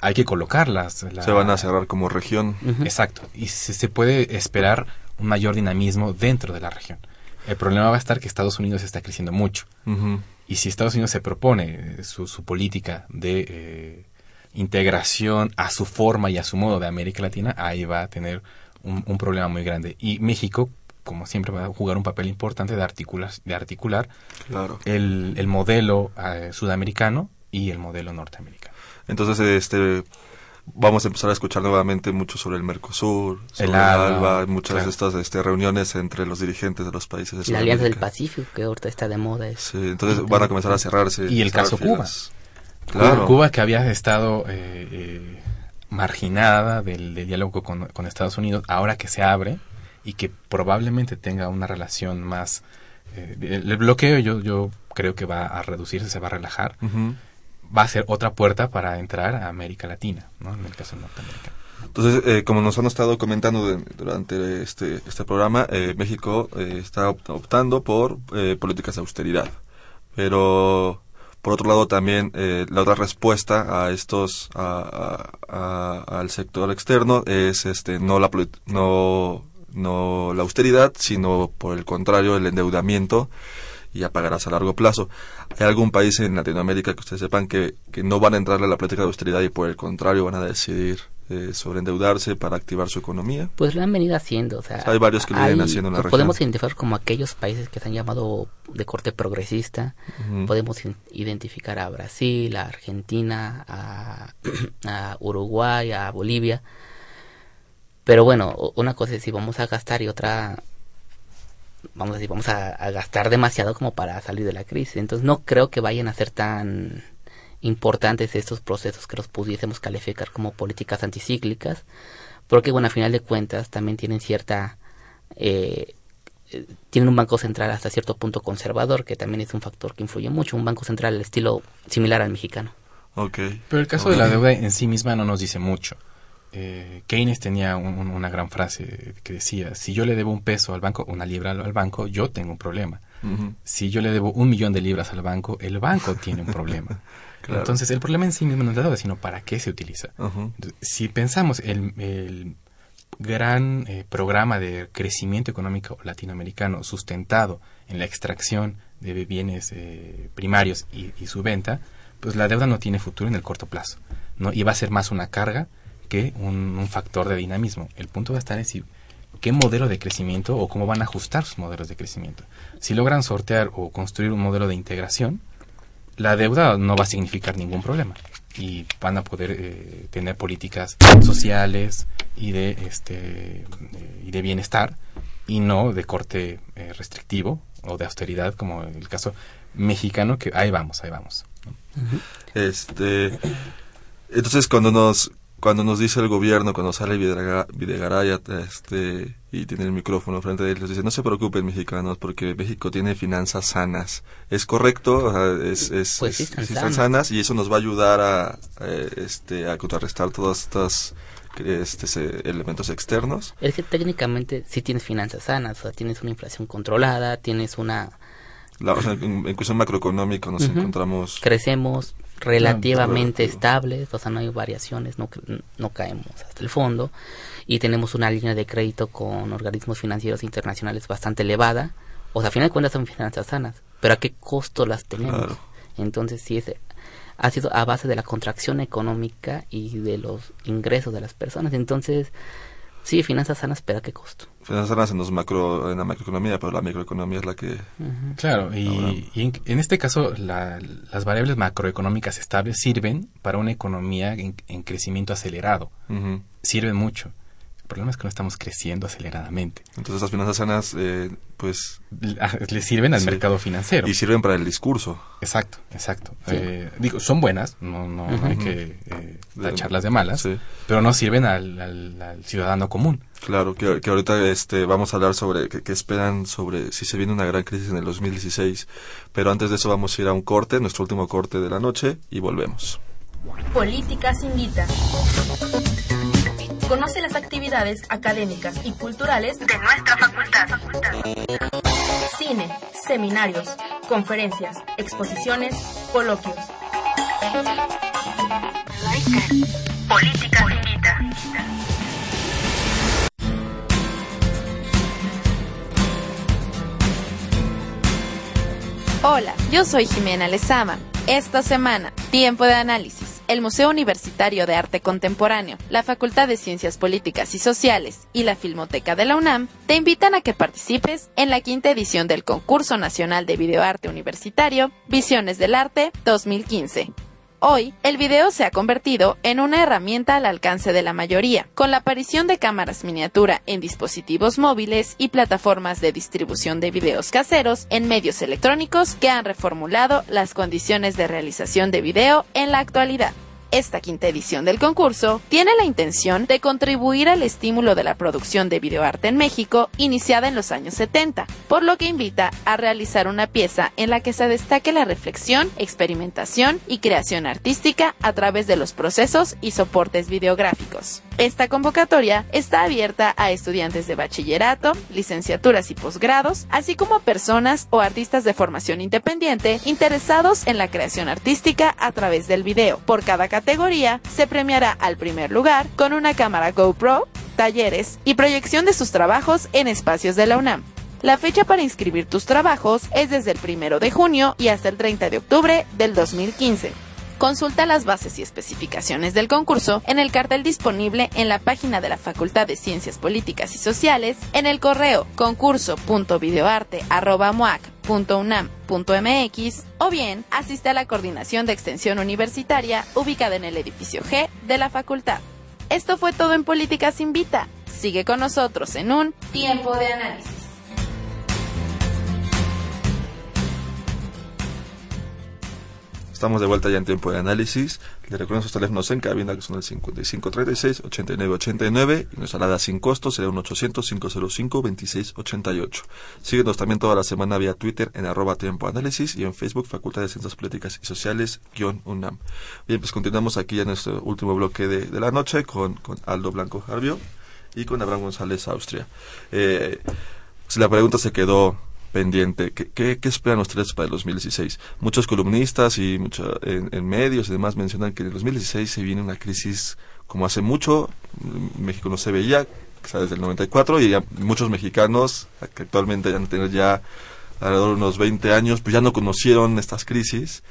Speaker 11: hay que colocarlas.
Speaker 9: se van a cerrar como región.
Speaker 11: Exacto. Y se, puede esperar un mayor dinamismo dentro de la región. El problema va a estar que Estados Unidos está creciendo mucho. Y si Estados Unidos se propone eh, su, su política de eh, integración a su forma y a su modo de América Latina, ahí va a tener un, problema muy grande. Y México, como siempre, va a jugar un papel importante de articular, de articular
Speaker 9: claro.
Speaker 11: el, el modelo eh, sudamericano y el modelo norteamericano.
Speaker 9: Entonces, este vamos a empezar a escuchar nuevamente mucho sobre el Mercosur, sobre el ALBA, muchas de estas este, reuniones entre los dirigentes de los países
Speaker 1: de La Alianza del Pacífico, que ahorita está de moda.
Speaker 9: Sí, entonces van a comenzar a cerrarse.
Speaker 11: Y el caso Cuba. Claro. Cuba que había estado eh, eh, marginada del, diálogo con, con, Estados Unidos, ahora que se abre y que probablemente tenga una relación más... Eh, el, bloqueo yo, yo creo que va a reducirse, se va a relajar va a ser otra puerta para entrar a América Latina, ¿no? en el caso norteamericano.
Speaker 9: Entonces, eh, como nos han estado comentando durante este, este programa, eh, México eh, está optando por políticas de austeridad. Pero, por otro lado, también la otra respuesta a estos, al sector externo es este no la, no, no la austeridad, sino por el contrario, el endeudamiento y ya pagarás a largo plazo. ¿Hay algún país en Latinoamérica que ustedes sepan que, que no van a entrar a la política de austeridad y por el contrario van a decidir eh, sobreendeudarse para activar su economía?
Speaker 1: Pues lo han venido haciendo. O sea,
Speaker 9: hay varios que lo vienen haciendo en la
Speaker 1: región. Podemos identificar como aquellos países que se han llamado de corte progresista. Podemos identificar a Brasil, a Argentina, a, a Uruguay, a Bolivia. Pero bueno, una cosa es si vamos a gastar y otra vamos a decir, vamos a, a, gastar demasiado como para salir de la crisis. Entonces no creo que vayan a ser tan importantes estos procesos que los pudiésemos calificar como políticas anticíclicas, porque bueno, a final de cuentas también tienen cierta... Eh, tienen un banco central hasta cierto punto conservador, que también es un factor que influye mucho, un banco central al estilo similar al mexicano.
Speaker 9: Okay.
Speaker 11: Pero el caso
Speaker 9: okay.
Speaker 11: de la deuda en sí misma no nos dice mucho. Eh, Keynes tenía un, un, una gran frase que decía, si yo le debo un peso al banco, una libra al banco, yo tengo un problema. Uh -huh. Si yo le debo un millón de libras al banco, el banco tiene un problema. claro. Entonces, el problema en sí mismo no es la deuda, sino para qué se utiliza.
Speaker 9: Uh -huh.
Speaker 11: Entonces, si pensamos el, el gran eh, programa de crecimiento económico latinoamericano sustentado en la extracción de bienes eh, primarios y, y, su venta, pues la deuda no tiene futuro en el corto plazo. ¿no? Y va a ser más una carga que un, factor de dinamismo. El punto va a estar en si, qué modelo de crecimiento o cómo van a ajustar sus modelos de crecimiento. Si logran sortear o construir un modelo de integración, la deuda no va a significar ningún problema y van a poder eh, tener políticas sociales y de este eh, y de bienestar y no de corte eh, restrictivo o de austeridad como el caso mexicano que ahí vamos ahí vamos
Speaker 9: este entonces cuando nos cuando nos dice el gobierno, cuando sale Videgaray este, y tiene el micrófono frente a él, les dice, no se preocupen mexicanos porque México tiene finanzas sanas. ¿Es correcto? Es, es,
Speaker 1: pues sí,
Speaker 9: están,
Speaker 1: es,
Speaker 9: están sanas y eso nos va a ayudar a, a, este, a contrarrestar todas estas este, elementos externos.
Speaker 1: Es que técnicamente sí tienes finanzas sanas, o sea, tienes una inflación controlada, tienes una...
Speaker 9: La, o sea, en, en, cuestión macroeconómica nos uh -huh. encontramos...
Speaker 1: Crecemos, relativamente estables, o sea, no hay variaciones, no, no caemos hasta el fondo y tenemos una línea de crédito con organismos financieros internacionales bastante elevada, o sea, a final de cuentas son finanzas sanas, pero a qué costo las tenemos.
Speaker 9: Claro.
Speaker 1: Entonces, sí, es, ha sido a base de la contracción económica y de los ingresos de las personas. Entonces, sí, finanzas sanas, pero a qué costo.
Speaker 9: Finanzas en, los macro, en la macroeconomía, pero la microeconomía es la que...
Speaker 11: Uh -huh. Claro, y, y en, en, este caso la, las variables macroeconómicas estables sirven para una economía en, en crecimiento acelerado.
Speaker 9: Uh -huh.
Speaker 11: Sirven mucho. El problema es que no estamos creciendo aceleradamente.
Speaker 9: Entonces las finanzas sanas, eh, pues...
Speaker 11: Le sirven al sí. mercado financiero.
Speaker 9: Y sirven para el discurso.
Speaker 11: Exacto, exacto. Sí. Eh, digo, son buenas, no, no, uh -huh. hay que eh, tacharlas de malas, sí. pero no sirven al, al, al, ciudadano común.
Speaker 9: Claro, que, que ahorita este, vamos a hablar sobre qué esperan sobre si se viene una gran crisis en el 2016. Pero antes de eso vamos a ir a un corte, nuestro último corte de la noche, y volvemos.
Speaker 10: Políticas invita. Conoce las actividades académicas y culturales de nuestra facultad. Cine, seminarios, conferencias, exposiciones, coloquios. Políticas invita.
Speaker 12: Hola, yo soy Jimena Lezama. Esta semana, tiempo de análisis. El Museo Universitario de Arte Contemporáneo, la Facultad de Ciencias Políticas y Sociales y la Filmoteca de la UNAM te invitan a que participes en la quinta edición del Concurso Nacional de Videoarte Universitario Visiones del Arte 2015. Hoy, el video se ha convertido en una herramienta al alcance de la mayoría, con la aparición de cámaras miniatura en dispositivos móviles y plataformas de distribución de videos caseros en medios electrónicos que han reformulado las condiciones de realización de video en la actualidad. Esta quinta edición del concurso tiene la intención de contribuir al estímulo de la producción de videoarte en México iniciada en los años 70, por lo que invita a realizar una pieza en la que se destaque la reflexión, experimentación y creación artística a través de los procesos y soportes videográficos. Esta convocatoria está abierta a estudiantes de bachillerato, licenciaturas y posgrados, así como a personas o artistas de formación independiente interesados en la creación artística a través del video. Por cada categoría se premiará al primer lugar con una cámara GoPro, talleres y proyección de sus trabajos en espacios de la UNAM. La fecha para inscribir tus trabajos es desde el 1 de junio y hasta el 30 de octubre del 2015. Consulta las bases y especificaciones del concurso en el cartel disponible en la página de la Facultad de Ciencias Políticas y Sociales, en el correo concurso.videoarte.unam.mx o bien asiste a la coordinación de extensión universitaria ubicada en el edificio G de la facultad. Esto fue todo en Políticas Invita. Sigue con nosotros en un tiempo de análisis.
Speaker 9: Estamos de vuelta ya en tiempo de análisis. Le recuerdo sus teléfonos en cabina que son el 5536-8989 y nuestra alada sin costo será un 800-505-2688. Síguenos también toda la semana vía Twitter en arroba tiempo análisis y en Facebook Facultad de Ciencias Políticas y Sociales guion UNAM. Bien, pues continuamos aquí en nuestro último bloque de, la noche con, con Aldo Blanco Jarbio y con Abraham González Austria. Eh, si la pregunta se quedó pendiente. ¿Qué, qué, qué esperan ustedes para el 2016? Muchos columnistas y mucho, en, en, medios y demás mencionan que en el 2016 se viene una crisis como hace mucho, México no se veía, quizá desde el 94, y ya muchos mexicanos que actualmente ya tener ya alrededor de unos 20 años, pues ya no conocieron estas crisis,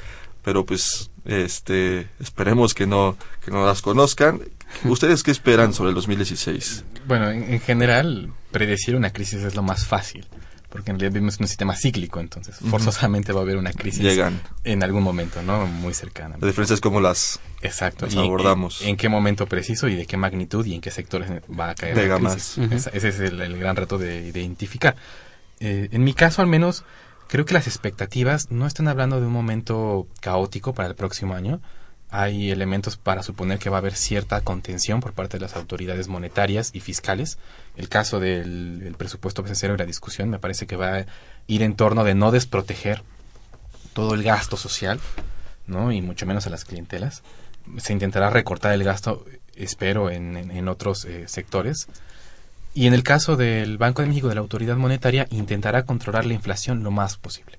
Speaker 9: pero pues este esperemos que no que no las conozcan. ¿Ustedes qué esperan sobre el 2016?
Speaker 11: Bueno, en, en general, predecir una crisis es lo más fácil porque en realidad vivimos en un sistema cíclico, entonces forzosamente va a haber una crisis
Speaker 9: Llegan.
Speaker 11: en algún momento, ¿no? Muy cercana.
Speaker 9: La diferencia es cómo las,
Speaker 11: Exacto.
Speaker 9: las abordamos.
Speaker 11: En, en, qué momento preciso y de qué magnitud y en qué sectores va a caer
Speaker 9: Pega
Speaker 11: la crisis.
Speaker 9: más.
Speaker 11: Uh -huh. ese, ese es el, el, gran reto de, de identificar. Eh, en mi caso, al menos, creo que las expectativas no están hablando de un momento caótico para el próximo año. Hay elementos para suponer que va a haber cierta contención por parte de las autoridades monetarias y fiscales. El caso del el presupuesto cero y la discusión me parece que va a ir en torno de no desproteger todo el gasto social, ¿no? Y mucho menos a las clientelas. Se intentará recortar el gasto, espero, en otros eh, sectores. Y en el caso del Banco de México, de la autoridad monetaria, intentará controlar la inflación lo más posible.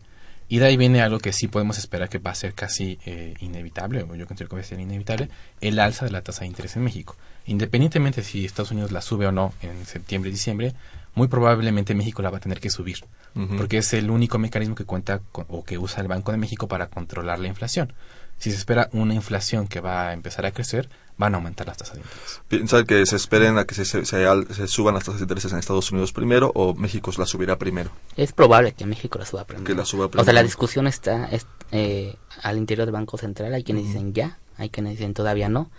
Speaker 11: Y de ahí viene algo que sí podemos esperar que va a ser casi eh, inevitable, o yo considero que va a ser inevitable, el alza de la tasa de interés en México. Independientemente si Estados Unidos la sube o no en septiembre y diciembre, muy probablemente México la va a tener que subir, uh -huh. porque es el único mecanismo que cuenta con, o que usa el Banco de México para controlar la inflación. Si se espera una inflación que va a empezar a crecer, van a aumentar las tasas de interés.
Speaker 9: ¿Piensan que se esperen a que se, se, se, se, suban las tasas de interés en Estados Unidos primero o México la subirá primero?
Speaker 1: Es probable que México la suba primero.
Speaker 9: Que la suba primero.
Speaker 1: O sea, la discusión está es, eh, al interior del Banco Central. Hay quienes uh -huh. dicen ya, hay quienes dicen todavía no.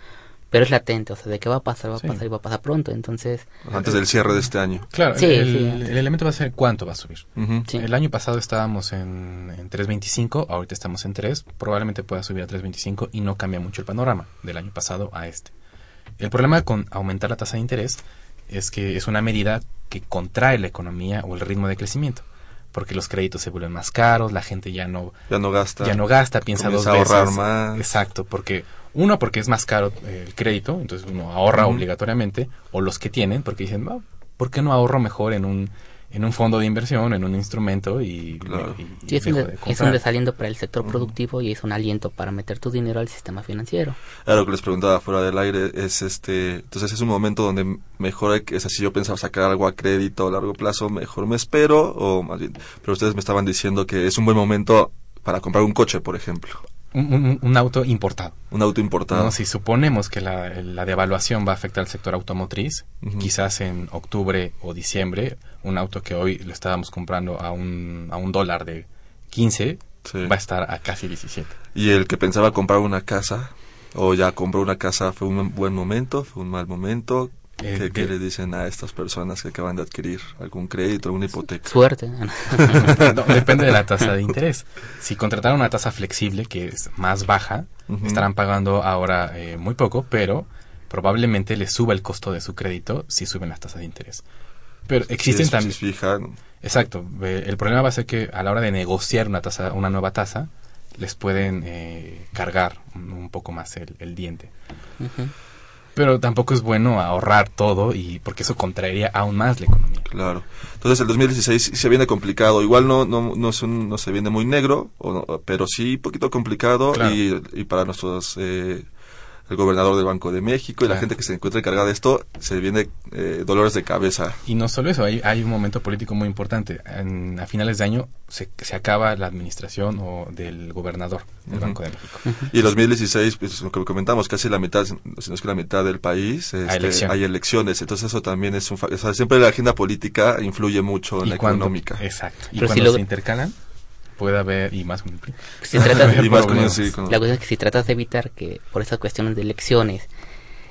Speaker 1: Pero es latente, o sea, de qué va a pasar, va a sí. pasar y va a pasar pronto. Entonces.
Speaker 9: Antes del cierre de este año.
Speaker 11: Claro,
Speaker 1: sí,
Speaker 11: el,
Speaker 1: sí,
Speaker 11: el, elemento va a ser cuánto va a subir.
Speaker 9: Uh -huh.
Speaker 1: sí.
Speaker 11: El año pasado estábamos en, en 3.25, ahorita estamos en 3. Probablemente pueda subir a 3.25 y no cambia mucho el panorama del año pasado a este. El problema con aumentar la tasa de interés es que es una medida que contrae la economía o el ritmo de crecimiento. Porque los créditos se vuelven más caros, la gente ya no,
Speaker 9: ya no gasta,
Speaker 11: ya no gasta piensa dos veces.
Speaker 9: ahorrar más.
Speaker 11: Exacto, porque uno, porque es más caro el crédito, entonces uno ahorra uh -huh. obligatoriamente, o los que tienen, porque dicen, oh, ¿por qué no ahorro mejor en un en un fondo de inversión, en un instrumento y,
Speaker 9: claro.
Speaker 11: y, y
Speaker 1: sí, es, un de, es un desaliento para el sector productivo uh -huh. y es un aliento para meter tu dinero al sistema financiero.
Speaker 9: Claro, lo que les preguntaba fuera del aire es este, entonces es un momento donde mejor hay que, es si yo pensaba sacar algo a crédito a largo plazo, mejor me espero o más bien, pero ustedes me estaban diciendo que es un buen momento para comprar un coche, por ejemplo.
Speaker 11: Un, un, un, auto importado.
Speaker 9: Un auto importado.
Speaker 11: ¿no? Si suponemos que la, la, devaluación va a afectar al sector automotriz, uh -huh. quizás en octubre o diciembre, un auto que hoy lo estábamos comprando a un, a un dólar de 15 sí. va a estar a casi 17.
Speaker 9: ¿Y el que pensaba comprar una casa o ya compró una casa fue un buen momento, fue un mal momento? ¿Qué, eh, ¿Qué, le dicen a estas personas que acaban de adquirir algún crédito, alguna hipoteca?
Speaker 1: Suerte.
Speaker 11: no, depende de la tasa de interés. Si contrataron una tasa flexible, que es más baja, uh -huh. estarán pagando ahora eh, muy poco, pero probablemente les suba el costo de su crédito si suben las tasas de interés. Pero existen también.
Speaker 9: Si fijan.
Speaker 11: Exacto. El problema va a ser que a la hora de negociar una tasa, una nueva tasa, les pueden eh, cargar un, un, poco más el, el diente. Uh -huh. Pero tampoco es bueno ahorrar todo y porque eso contraería aún más la economía.
Speaker 9: Claro. Entonces el 2016 se viene complicado. Igual no no no, es un, no se viene muy negro, o pero sí un poquito complicado
Speaker 11: claro.
Speaker 9: y, y, para nuestros eh, el gobernador del Banco de México y claro. la gente que se encuentra encargada de esto, se viene eh, dolores de cabeza.
Speaker 11: Y no solo eso, hay, hay un momento político muy importante. En, a finales de año se, se acaba la administración o del gobernador del uh -huh. Banco de México.
Speaker 9: Uh -huh. Y en 2016, pues lo que comentamos, casi la mitad, si no es que la mitad del país, este,
Speaker 11: hay, elección.
Speaker 9: hay, elecciones. Entonces eso también es un... O sea, siempre la agenda política influye mucho en la
Speaker 11: cuando,
Speaker 9: económica.
Speaker 11: Exacto. Y Pero cuando si lo... se intercalan puede haber y más con el PRI.
Speaker 1: Si tratas,
Speaker 9: y más con el, sí, con...
Speaker 1: La cuestión es que si tratas de evitar que por esas cuestiones de elecciones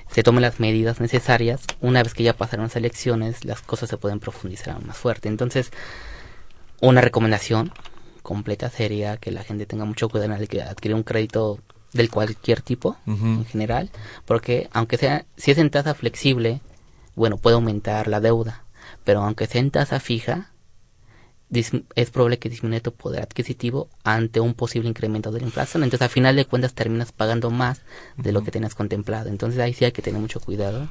Speaker 1: se tomen las medidas necesarias, una vez que ya pasaron las elecciones, las cosas se pueden profundizar aún más fuerte. Entonces, una recomendación completa, seria, que la gente tenga mucho cuidado en adquirir un crédito del cualquier tipo en general, porque aunque sea, si es en tasa flexible, bueno, puede aumentar la deuda, pero aunque sea en tasa fija, es probable que disminuya tu poder adquisitivo ante un posible incremento de la inflación. Entonces, a final de cuentas, terminas pagando más de lo que tenías contemplado. Entonces, ahí sí hay que tener mucho cuidado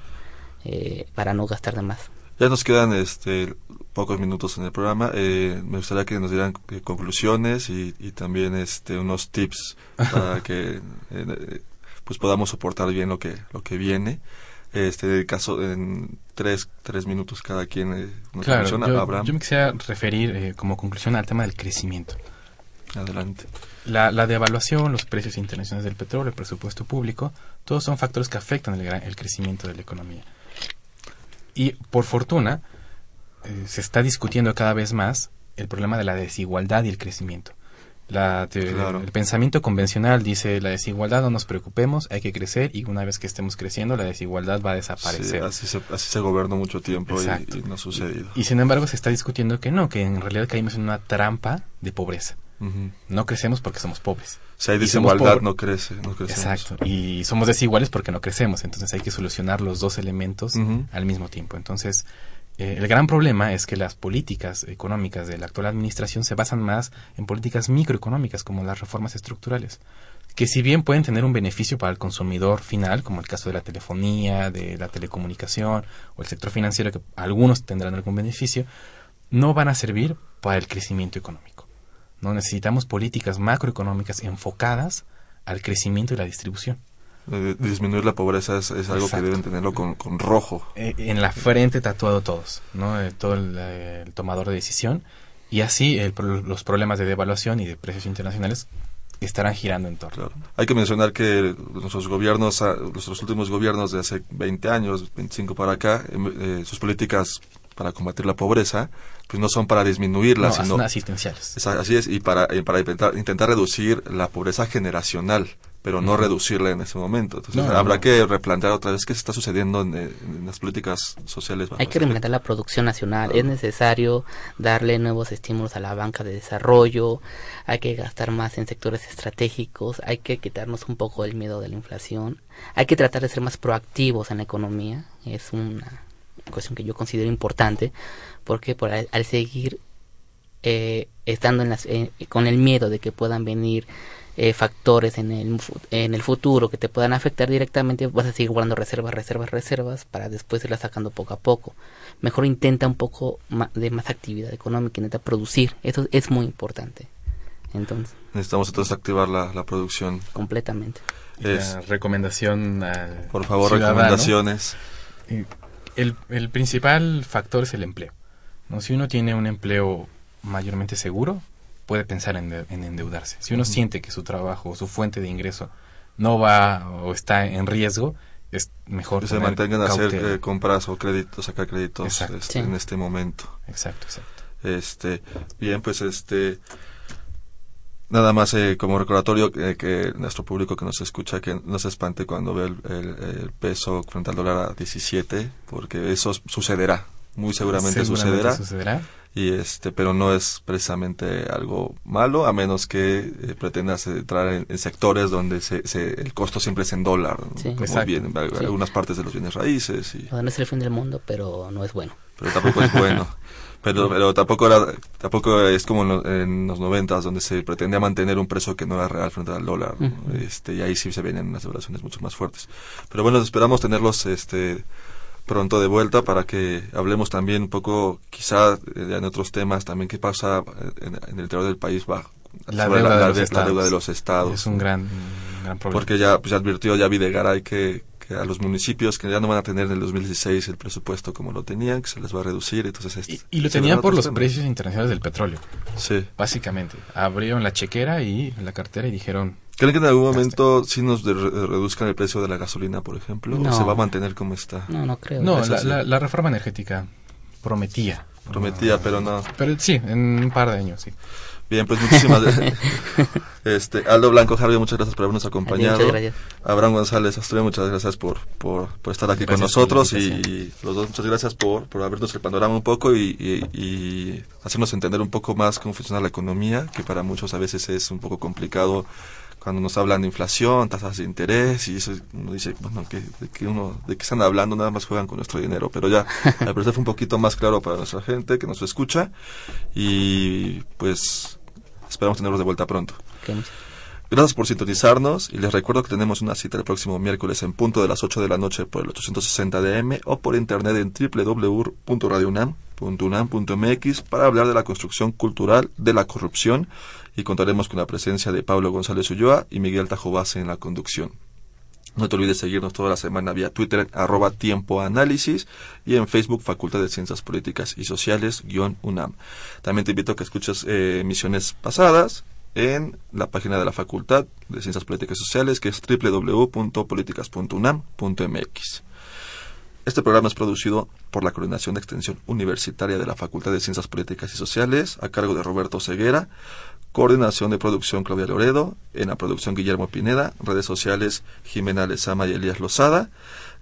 Speaker 1: eh, para no gastar de más.
Speaker 9: Ya nos quedan este, pocos minutos en el programa. Eh, me gustaría que nos dieran eh, conclusiones y, también este, unos tips para que eh, pues podamos soportar bien lo que, lo que viene. Este caso en tres, tres minutos cada quien
Speaker 11: nos claro, yo, yo, me quisiera referir como conclusión al tema del crecimiento.
Speaker 9: Adelante.
Speaker 11: La, la devaluación, los precios internacionales del petróleo, el presupuesto público, todos son factores que afectan el, el crecimiento de la economía. Y por fortuna, eh, se está discutiendo cada vez más el problema de la desigualdad y el crecimiento. La El pensamiento convencional dice la desigualdad no nos preocupemos, hay que crecer y una vez que estemos creciendo la desigualdad va a desaparecer.
Speaker 9: así, se, así se gobernó mucho tiempo y, no ha sucedido.
Speaker 11: Y, sin embargo se está discutiendo que no, que en realidad caímos en una trampa de pobreza. No crecemos porque somos pobres.
Speaker 9: Si hay desigualdad, no crece.
Speaker 11: Exacto. Y somos desiguales porque no crecemos. Entonces hay que solucionar los dos elementos al mismo tiempo. Entonces, eh, el gran problema es que las políticas económicas de la actual administración se basan más en políticas microeconómicas, como las reformas estructurales que si bien pueden tener un beneficio para el consumidor final, como el caso de la telefonía, de la telecomunicación o el sector financiero, que algunos tendrán algún beneficio, no van a servir para el crecimiento económico. No necesitamos políticas macroeconómicas enfocadas al crecimiento y la distribución.
Speaker 9: Eh, disminuir la pobreza es, algo que deben tenerlo con, rojo.
Speaker 11: Eh, en la frente tatuado todos, ¿no? Eh, todo el, tomador de decisión. Y así los problemas de devaluación y de precios internacionales estarán girando en torno.
Speaker 9: Hay que mencionar que nuestros gobiernos, ah, nuestros últimos gobiernos de hace 20 años, 25 para acá, em, sus políticas para combatir la pobreza, pues no son para disminuirla,
Speaker 11: no,
Speaker 9: sino
Speaker 11: son asistenciales.
Speaker 9: así es, y para, para intentar, intentar reducir la pobreza generacional pero no reducirla en ese momento. Entonces habrá que replantear otra vez qué está sucediendo en, las políticas sociales.
Speaker 1: Hay que reinventar la producción nacional. Es necesario darle nuevos estímulos a la banca de desarrollo. Hay que gastar más en sectores estratégicos. Hay que quitarnos un poco el miedo de la inflación. Hay que tratar de ser más proactivos en la economía. Es una cuestión que yo considero importante porque por al, seguir eh, estando en las, eh, con el miedo de que puedan venir eh, factores en el, en el futuro que te puedan afectar directamente, vas a seguir guardando reservas, reservas, reservas para después irlas sacando poco a poco. Mejor intenta un poco de más actividad económica, intenta producir, eso es muy importante. Entonces,
Speaker 9: Necesitamos entonces activar la, la producción.
Speaker 1: Completamente.
Speaker 11: Es, recomendación
Speaker 9: Por favor, recomendaciones.
Speaker 11: El, el principal factor es el empleo. ¿no? Si uno tiene un empleo mayormente seguro, puede pensar en, endeudarse. Si uno siente que su trabajo, su fuente de ingreso no va o está en riesgo, es mejor
Speaker 9: que se mantengan a hacer eh, compras o créditos, sacar créditos este, en este momento.
Speaker 11: Exacto, exacto.
Speaker 9: Este, bien, pues este nada más eh, como recordatorio que nuestro público que nos escucha que no se espante cuando ve el, peso frente al dólar a 17 porque eso sucederá muy seguramente, seguramente sucederá y este pero no es precisamente algo malo a menos que eh, pretendas entrar en, sectores donde se, el costo siempre es en dólar como bien algunas partes de los bienes raíces y
Speaker 1: no es el fin del mundo pero no es bueno.
Speaker 9: Pero tampoco es bueno. Pero pero tampoco era tampoco es como en, los noventas donde se pretendía mantener un precio que no era real frente al dólar este y ahí sí se vienen unas devaluaciones mucho más fuertes. Pero bueno esperamos tenerlos este pronto de vuelta para que hablemos también un poco, quizá eh, en otros temas también, qué pasa en, el interior del país bajo
Speaker 11: la deuda,
Speaker 9: la,
Speaker 11: de
Speaker 9: deuda, de los estados.
Speaker 11: Es un gran, gran problema.
Speaker 9: Porque ya, pues, ya advirtió ya Videgaray que, que a los municipios que ya no van a tener en el 2016 el presupuesto como lo tenían, que se les va a reducir. entonces
Speaker 11: este, Y, lo tenían por los precios internacionales del petróleo.
Speaker 9: Sí.
Speaker 11: Básicamente. Abrieron la chequera y la cartera y dijeron,
Speaker 9: ¿Creen que en algún momento sí nos reduzcan el precio de la gasolina, por ejemplo? ¿O se va a mantener como está?
Speaker 1: No, no creo.
Speaker 11: No, la, reforma energética prometía.
Speaker 9: Prometía, pero no.
Speaker 11: Pero sí, en un par de años, sí.
Speaker 9: Bien, pues muchísimas gracias. Este, Aldo Blanco Javier, muchas gracias por habernos acompañado.
Speaker 1: Muchas gracias.
Speaker 9: Abraham González Asturias, muchas gracias por, por, por estar aquí con
Speaker 11: Gracias
Speaker 9: nosotros y, los dos muchas gracias por, por abrirnos el panorama un poco y, y- y hacernos entender un poco más cómo funciona la economía, que para muchos a veces es un poco complicado cuando nos hablan de inflación, tasas de interés y eso uno dice, bueno, que, de que uno, de qué están hablando, nada más juegan con nuestro dinero, pero ya, al parecer fue un poquito más claro para nuestra gente que nos escucha y pues esperamos tenerlos de vuelta pronto. Gracias. Por sintonizarnos y les recuerdo que tenemos una cita el próximo miércoles en punto de las 8 de la noche por el 860 DM o por internet en www.radiounam.unam.mx para hablar de la construcción cultural de la corrupción y contaremos con la presencia de Pablo González Ulloa y Miguel Tajobase en la conducción. No te olvides seguirnos toda la semana vía Twitter, arroba Tiempo Análisis, y en Facebook, Facultad de Ciencias Políticas y Sociales, guion UNAM. También te invito a que escuches eh, emisiones pasadas en la página de la Facultad de Ciencias Políticas y Sociales, que es www.políticas.unam.mx. Este programa es producido por la Coordinación de Extensión Universitaria de la Facultad de Ciencias Políticas y Sociales, a cargo de Roberto Ceguera, coordinación de producción Claudia Loredo, en la producción Guillermo Pineda, redes sociales Jimena Lezama y Elías Lozada,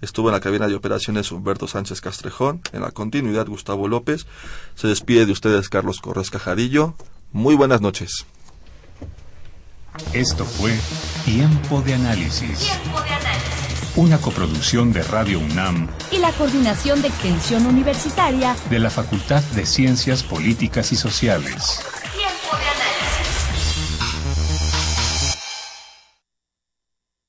Speaker 9: estuvo en la cabina de operaciones Humberto Sánchez Castrejón, en la continuidad Gustavo López, se despide de ustedes Carlos Corres Cajadillo, muy buenas noches.
Speaker 4: Esto fue Tiempo de Análisis. Una coproducción de Radio UNAM
Speaker 5: Y la Coordinación de Extensión Universitaria
Speaker 4: de la Facultad de Ciencias Políticas y Sociales.